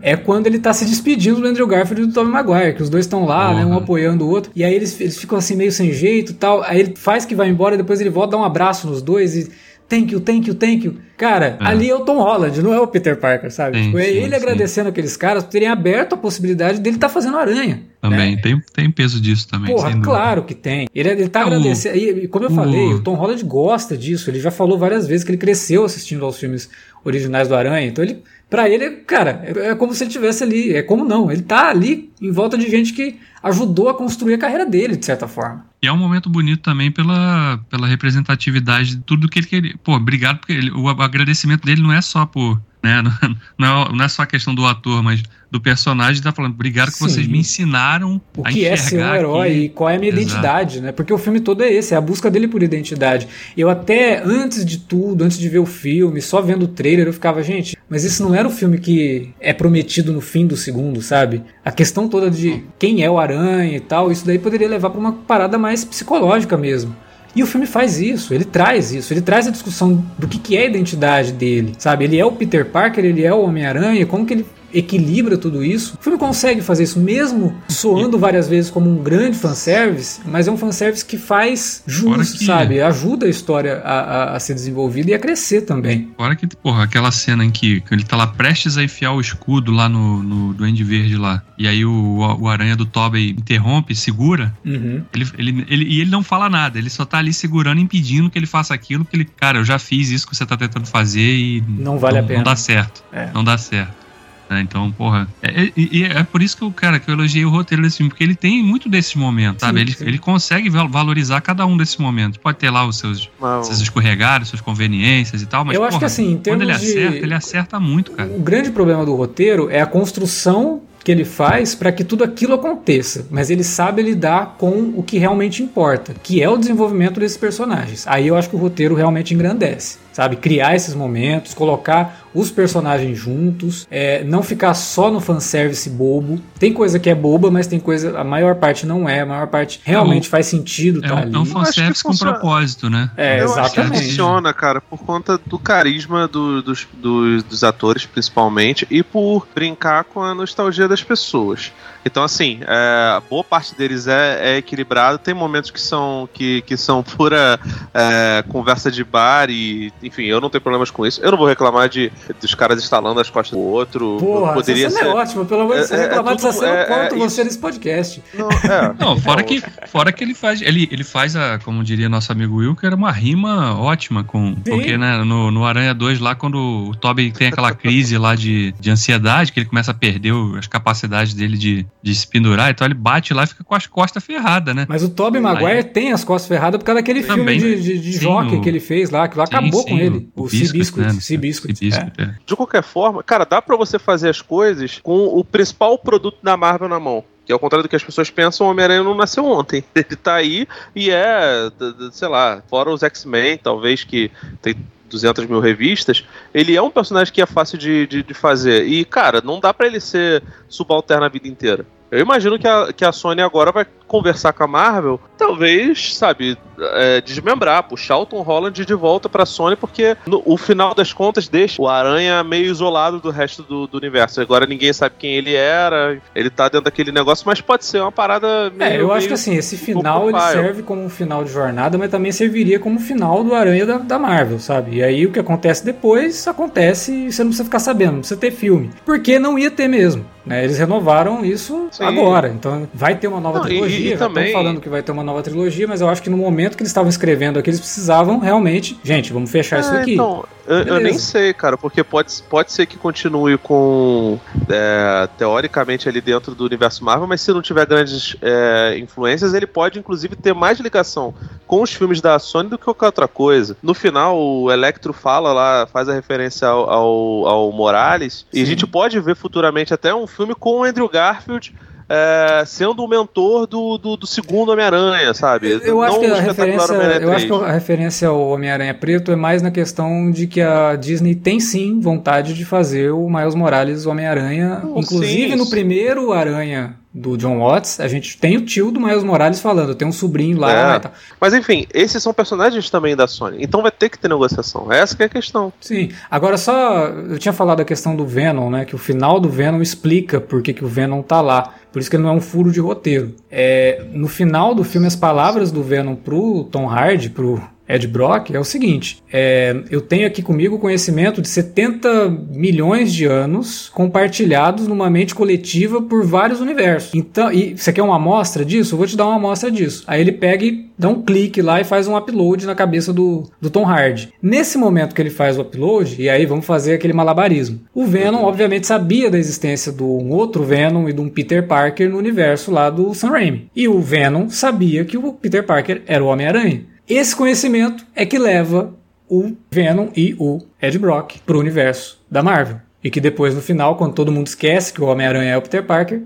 É quando ele tá se despedindo do Andrew Garfield e do Tobey Maguire, que os dois estão lá, né, um Uhum. apoiando o outro, e aí eles, eles ficam assim meio sem jeito e tal, aí ele faz que vai embora, depois ele volta, dá um abraço nos dois e thank you, thank you, thank you. Cara, É. ali é o Tom Holland, não é o Peter Parker, sabe? Sim, Tipo, é sim, ele sim. agradecendo aqueles caras por terem aberto a possibilidade dele estar fazendo aranha. Também, né? tem, tem peso disso também. Porra, claro que tem. Ele, ele tá É, o- agradecendo. E, e como eu o- falei, o Tom Holland gosta disso. Ele já falou várias vezes que ele cresceu assistindo aos filmes originais do Aranha. Então ele, para ele, cara, é, é como se ele estivesse ali. É como não. Ele tá ali em volta de gente que ajudou a construir a carreira dele, de certa forma. E é um momento bonito também pela, pela representatividade de tudo que ele queria. Pô, obrigado, porque ele- o agradecimento dele não é só por. Né, *laughs* não, é, não é só a questão do ator, mas do personagem tá falando, obrigado que Sim. vocês me ensinaram O a que é ser um herói aqui. e qual é a minha Exato. identidade, né? Porque o filme todo é esse, é a busca dele por identidade. Eu até, antes de tudo, antes de ver o filme, só vendo o trailer, eu ficava, gente, mas esse não era o filme que é prometido no fim do segundo, sabe? A questão toda de quem é o Aranha e tal, isso daí poderia levar pra uma parada mais psicológica mesmo. E o filme faz isso, ele traz isso, ele traz a discussão do que, que é a identidade dele, sabe? Ele é o Peter Parker, ele é o Homem-Aranha, como que ele equilibra tudo isso. O filme consegue fazer isso mesmo soando várias vezes como um grande fanservice, mas é um fanservice que faz jus, que... sabe? Ajuda a história a, a, a, ser desenvolvida e a crescer também. Fora que, porra, aquela cena em que, ele tá lá prestes a enfiar o escudo lá no, no Duende Verde lá, e aí o, o aranha do Tobey interrompe, segura, uhum. ele, ele, ele, e ele não fala nada, ele só tá ali segurando, impedindo que ele faça aquilo, que ele, cara, eu já fiz isso que você tá tentando fazer e não vale não, a pena. Não dá certo. É. Não dá certo. Né? Então, porra. É, e é, é, por isso que eu, cara, que eu elogiei o roteiro desse filme, porque ele tem muito desses momentos, sabe? Sim, ele, sim. ele consegue valorizar cada um desses momentos. Pode ter lá os seus, seus escorregados, suas conveniências e tal, mas eu porra, acho que assim, quando ele de... acerta, ele acerta muito, cara. O grande problema do roteiro é a construção que ele faz para que tudo aquilo aconteça, mas ele sabe lidar com o que realmente importa, que é o desenvolvimento desses personagens. Aí eu acho que o roteiro realmente engrandece sabe? Criar esses momentos, colocar os personagens juntos, é, não ficar só no fanservice bobo. Tem coisa que é boba, mas tem coisa, a maior parte não é, a maior parte realmente é faz sentido é tá ali. É um fanservice com propósito, né? É, Eu exatamente. Acho que funciona, cara, por conta do carisma do, dos, dos, dos atores, principalmente, e por brincar com a nostalgia das pessoas. Então, assim, é, boa parte deles é, é equilibrado. Tem momentos que são, que, que são pura é, conversa de bar e, enfim, eu não tenho problemas com isso. Eu não vou reclamar de dos caras instalando as costas do outro. Porra, poderia essa ser. é ótimo, pelo amor de Deus. É, é, reclamar dessa cena, é- eu corto é você isso. nesse podcast. Não, *laughs* é. Não, fora que, fora que ele faz, ele, ele faz a, como diria nosso amigo Wilker, uma rima ótima com, porque né, no, no Aranha 2 lá, quando o Tobey tem aquela crise lá de, de ansiedade, que ele começa a perder o- as capacidades dele de, de se pendurar, então ele bate lá e fica com as costas ferradas, né? Mas o Tobey Maguire tem as costas ferradas por causa daquele Também, filme de, de, de sim, jockey o- que ele fez lá, que lá Sim, acabou sim, com ele. O, Seabiscuit. né? Seabiscuit. Seabiscuit, é. De qualquer forma, cara, dá pra você fazer as coisas com o principal produto da Marvel na mão. Que ao contrário do que as pessoas pensam, o Homem-Aranha não nasceu ontem. *laughs* Ele tá aí e é, sei lá, fora os X-Men, talvez que tem 200 mil revistas, ele é um personagem que é fácil de, de, de fazer. E, cara, não dá pra ele ser subalterno a vida inteira. Eu imagino que a, que a Sony agora vai conversar com a Marvel, talvez, sabe, é, desmembrar, puxar o Tom Holland de volta pra Sony, porque no o final das contas deixa o Aranha meio isolado do resto do, do universo. Agora ninguém sabe quem ele era, ele tá dentro daquele negócio, mas pode ser uma parada meio. É, eu acho meio- que assim, esse um final ele serve como um final de jornada, mas também serviria como final do Aranha da, da Marvel, sabe? E aí o que acontece depois, acontece e você não precisa ficar sabendo, não precisa ter filme. Porque não ia ter mesmo. Né? Eles renovaram isso Sim. agora. Então vai ter uma nova Não, e- trilogia. e estão também- falando que vai ter uma nova trilogia, mas eu acho que no momento que eles estavam escrevendo aqui, eles precisavam realmente. Gente, vamos fechar isso Ah, aqui. Então, eu, eu nem sei, cara, porque pode, pode ser que continue com. é, teoricamente ali dentro do universo Marvel, mas se não tiver grandes é, influências, ele pode inclusive ter mais ligação com os filmes da Sony do que qualquer outra coisa. No final, o Electro fala lá, faz a referência ao, ao, ao Morales, e a Sim. gente pode ver futuramente até um filme com o Andrew Garfield. É, sendo o mentor do, do, do segundo Homem-Aranha, sabe? Eu acho que eu acho 3. que a referência ao Homem-Aranha Preto é mais na questão de que a Disney tem sim vontade de fazer o Miles Morales Homem-Aranha. Não, Inclusive sim, no primeiro Aranha do John Watts, a gente tem o tio do Miles Morales falando, tem um sobrinho lá É. e tal. Mas enfim, esses são personagens também da Sony. Então vai ter que ter negociação. Essa que é a questão. Sim. Agora só, eu tinha falado a questão do Venom, né, que o final do Venom explica por que, que o Venom tá lá. Por isso que ele não é um furo de roteiro. É, no final do filme, as palavras do Venom pro Tom Hardy, pro Ed Brock, é o seguinte: é, eu tenho aqui comigo conhecimento de 70 milhões de anos compartilhados numa mente coletiva por vários universos. Então, e você quer uma amostra disso? Eu vou te dar uma amostra disso. Aí ele pega e dá um clique lá e faz um upload na cabeça do, do Tom Hardy. Nesse momento que ele faz o upload, e aí vamos fazer aquele malabarismo. O Venom, obviamente, sabia da existência de um outro Venom e de um Peter Parker no universo lá do Sam Raimi. E o Venom sabia que o Peter Parker era o Homem-Aranha. Esse conhecimento é que leva o Venom e o Ed Brock pro universo da Marvel. E que depois, no final, quando todo mundo esquece que o Homem-Aranha é o Peter Parker,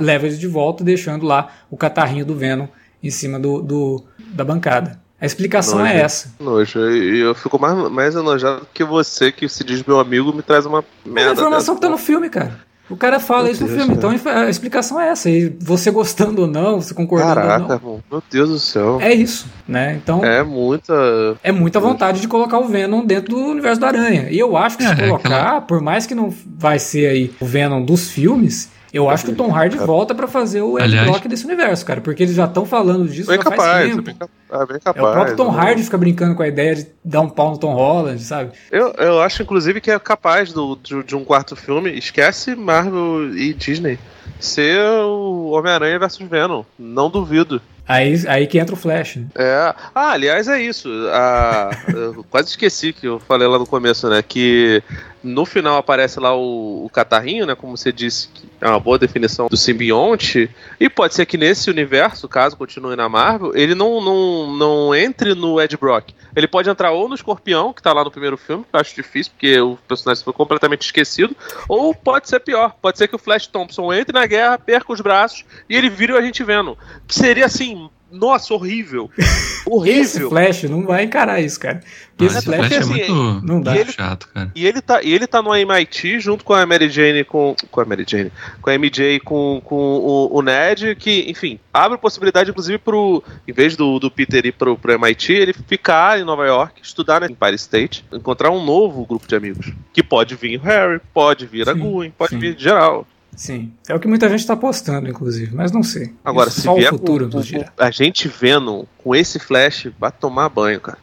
leva eles de volta, deixando lá o catarrinho do Venom em cima do, do- da bancada. A explicação Nojo. é essa. Nojo. E eu fico mais, mais enojado que você, que se diz meu amigo, me traz uma Mas a merda. informação dessa. que tá no filme, cara. O cara fala Meu isso no Deus, filme, cara. então a explicação é essa. E você gostando ou não, você concordando ou Caraca, não. mano, meu Deus do céu. É isso, né? Então É muita. é muita vontade de colocar o Venom dentro do universo da Aranha. E eu acho que se É, é colocar, aquela- por mais que não vai ser aí o Venom dos filmes, eu acho que o Tom Hardy volta pra fazer o Ed desse universo, cara, porque eles já estão falando disso Bem já faz capaz, é tempo. bem, é bem É, capaz. o próprio Tom né? Hardy fica brincando com a ideia de dar um pau no Tom Holland, sabe? Eu, eu acho, inclusive, que é capaz do, de, de um quarto filme, esquece Marvel e Disney, ser o Homem-Aranha versus Venom. Não duvido. Aí, aí que entra o Flash. Né? É. Ah, aliás, é isso. Ah, *laughs* quase esqueci que eu falei lá no começo, né? Que no final aparece lá o, o catarrinho, né? Como você disse, é uma boa definição do simbionte. E pode ser que nesse universo, caso continue na Marvel, ele não, não, não entre no Ed Brock. Ele pode entrar ou no Escorpião, que tá lá no primeiro filme, que eu acho difícil, porque o personagem foi completamente esquecido. Ou pode ser pior. Pode ser que o Flash Thompson entre na guerra, perca os braços e ele vire o agente Venom. Que seria assim. Nossa, horrível. *laughs* Esse Horrível. Flash não vai encarar isso, cara. Porque esse esse Flash, Flash é assim, muito, não dá. E ele- chato, cara. E ele tá, e ele tá no MIT junto com a Mary Jane com com a Mary Jane, com a MJ com, com o, o Ned, que, enfim, abre possibilidade inclusive pro em vez do, do Peter ir pro, pro MIT, ele ficar em Nova York, estudar na Empire State, encontrar um novo grupo de amigos, que pode vir o Harry, pode vir a Sim, Gwen, pode sim. vir geral. Sim. É o que muita gente tá postando, inclusive, mas não sei. Agora, Isso se só o vier futuro com, a gente vendo com esse flash, vai tomar banho, cara.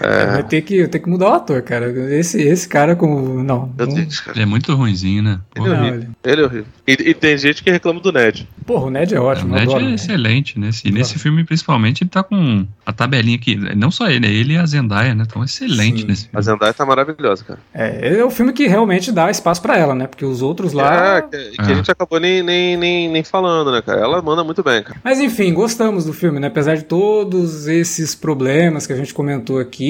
Vai ter que, ter que mudar o ator, cara. Esse, esse cara com. Não. Não Deus, cara. Ele é muito ruinzinho, né? Ele é não, horrível. ele- Ele é horrível. E, e tem gente que reclama do Ned. Porra, o Ned é o ótimo. eu Ned adoro o é excelente, né? E nesse filme, principalmente, ele tá com a tabelinha aqui. Não só ele, é ele e a Zendaya, né? Tão excelente Sim. nesse A filme. Zendaya tá maravilhosa, cara. É, é o filme que realmente dá espaço pra ela, né? Porque os outros lá. É, que, que É. a gente acabou nem, nem, nem, nem falando, né, cara? Ela manda muito bem, cara. Mas enfim, gostamos do filme, né? Apesar de todos esses problemas que a gente comentou aqui,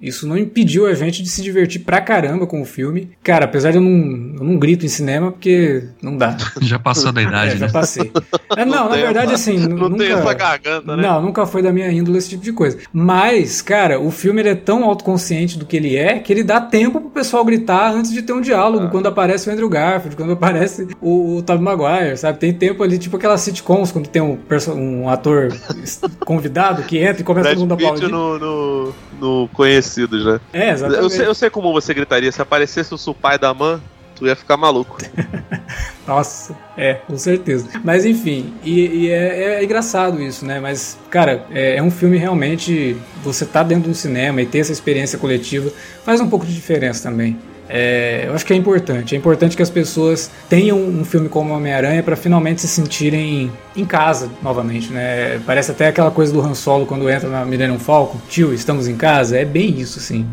isso não impediu a gente de se divertir pra caramba com o filme. Cara, apesar de eu não, eu não grito em cinema, porque não dá. *laughs* Já passou da É, idade, já né? passei. *laughs* É, não, na tem verdade, essa- assim. Não nunca... tem essa garganta, né? Não, nunca foi da minha índole esse tipo de coisa. Mas, cara, o filme ele é tão autoconsciente do que ele é que ele dá tempo pro pessoal gritar antes de ter um diálogo. Ah. Quando aparece o Andrew Garfield, quando aparece o, o Tobey Maguire, sabe? Tem tempo ali, tipo aquelas sitcoms, quando tem um, um ator *laughs* convidado que entra e começa Brad todo mundo a aplaudir. no, no, no Conhecidos, né? É, exatamente. Eu sei, eu sei como você gritaria. Se aparecesse o Supai da Man, tu ia ficar maluco. *laughs* Nossa, é, com certeza. Mas enfim, e, e é, é engraçado isso, né? Mas, cara, é, é um filme realmente. Você tá dentro de um cinema e ter essa experiência coletiva faz um pouco de diferença também. É, eu acho que é importante. É importante que as pessoas tenham um filme como Homem-Aranha para finalmente se sentirem em casa novamente, né? Parece até aquela coisa do Han Solo quando entra na Millennium Falcon. Tio, estamos em casa. É bem isso, assim.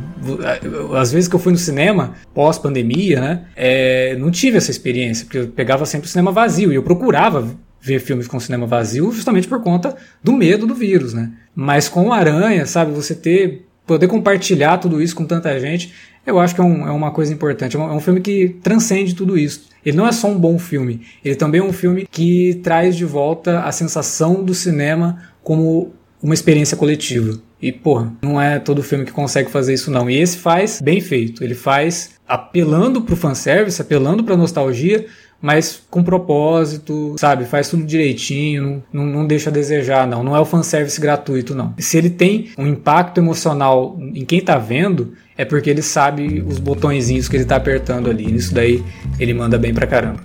Às vezes que eu fui no cinema, pós-pandemia, né? é, não tive essa experiência, porque eu pegava sempre o cinema vazio e eu procurava ver filmes com cinema vazio justamente por conta do medo do vírus, né? Mas com o Aranha, sabe, você ter poder compartilhar tudo isso com tanta gente, eu acho que é, um- é uma coisa importante. É um, é um filme que transcende tudo isso. Ele não é só um bom filme, ele também é um filme que traz de volta a sensação do cinema como uma experiência coletiva. E, porra, não é todo filme que consegue fazer isso, não. E esse faz bem feito. Ele faz apelando pro fanservice, apelando pra nostalgia, mas com propósito, sabe? Faz tudo direitinho, não, não, não deixa a desejar, não. Não é o fanservice gratuito, não. Se ele tem um impacto emocional em quem tá vendo, é porque ele sabe os botõezinhos que ele tá apertando ali. Nisso daí ele manda bem pra caramba.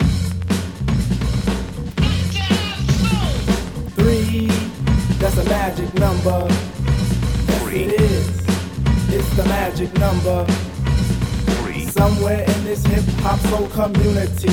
Three, that's a magic number. Yes, it is. It's the magic number. Somewhere in this hip hop soul community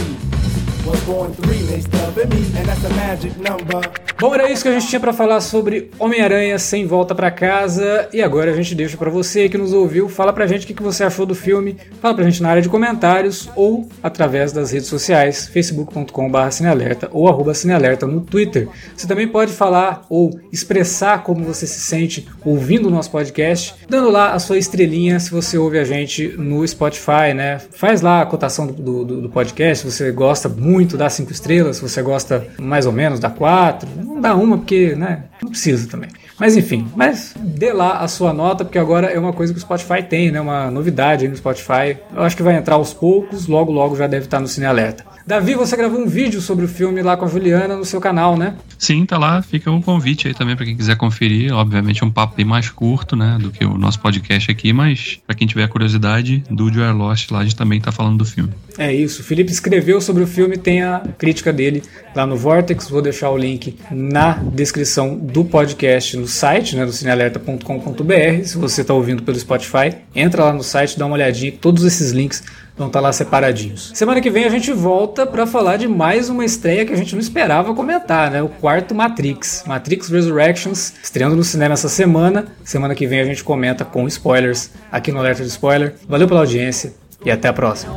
Bom, era isso que a gente tinha pra falar sobre Homem-Aranha sem volta pra casa. E agora a gente deixa pra você que nos ouviu, fala pra gente o que você achou do filme, fala pra gente na área de comentários ou através das redes sociais, facebook.com.br cinealerta ou arroba cinealerta no Twitter. Você também pode falar ou expressar como você se sente ouvindo o nosso podcast, dando lá a sua estrelinha se você ouve a gente no Spotify, né? Faz lá a cotação do, do, do podcast, se você gosta muito, dá cinco estrelas, se você gosta mais ou menos, dá quatro não dá uma porque, né, não precisa também. Mas enfim, mas dê lá a sua nota, porque agora é uma coisa que o Spotify tem, né? Uma novidade aí no Spotify. Eu acho que vai entrar aos poucos, logo logo já deve estar no Cine Alerta. Davi, você gravou um vídeo sobre o filme lá com a Juliana no seu canal, né? Sim, tá lá. Fica um convite aí também para quem quiser conferir. Obviamente um papo bem mais curto, né, do que o nosso podcast aqui, mas para quem tiver curiosidade, do Are Lost lá a gente também tá falando do filme. É isso. O Felipe escreveu sobre o filme, tem a crítica dele lá no Vortex. Vou deixar o link na descrição do podcast no site, né, do cinealerta.com.br. Se você está ouvindo pelo Spotify, entra lá no site, dá uma olhadinha. Todos esses links vão estar tá lá separadinhos. Semana que vem a gente volta para falar de mais uma estreia que a gente não esperava comentar, né? O quarto Matrix, Matrix Resurrections, estreando no cinema essa semana. Semana que vem a gente comenta com spoilers aqui no Alerta de Spoiler. Valeu pela audiência e até a próxima.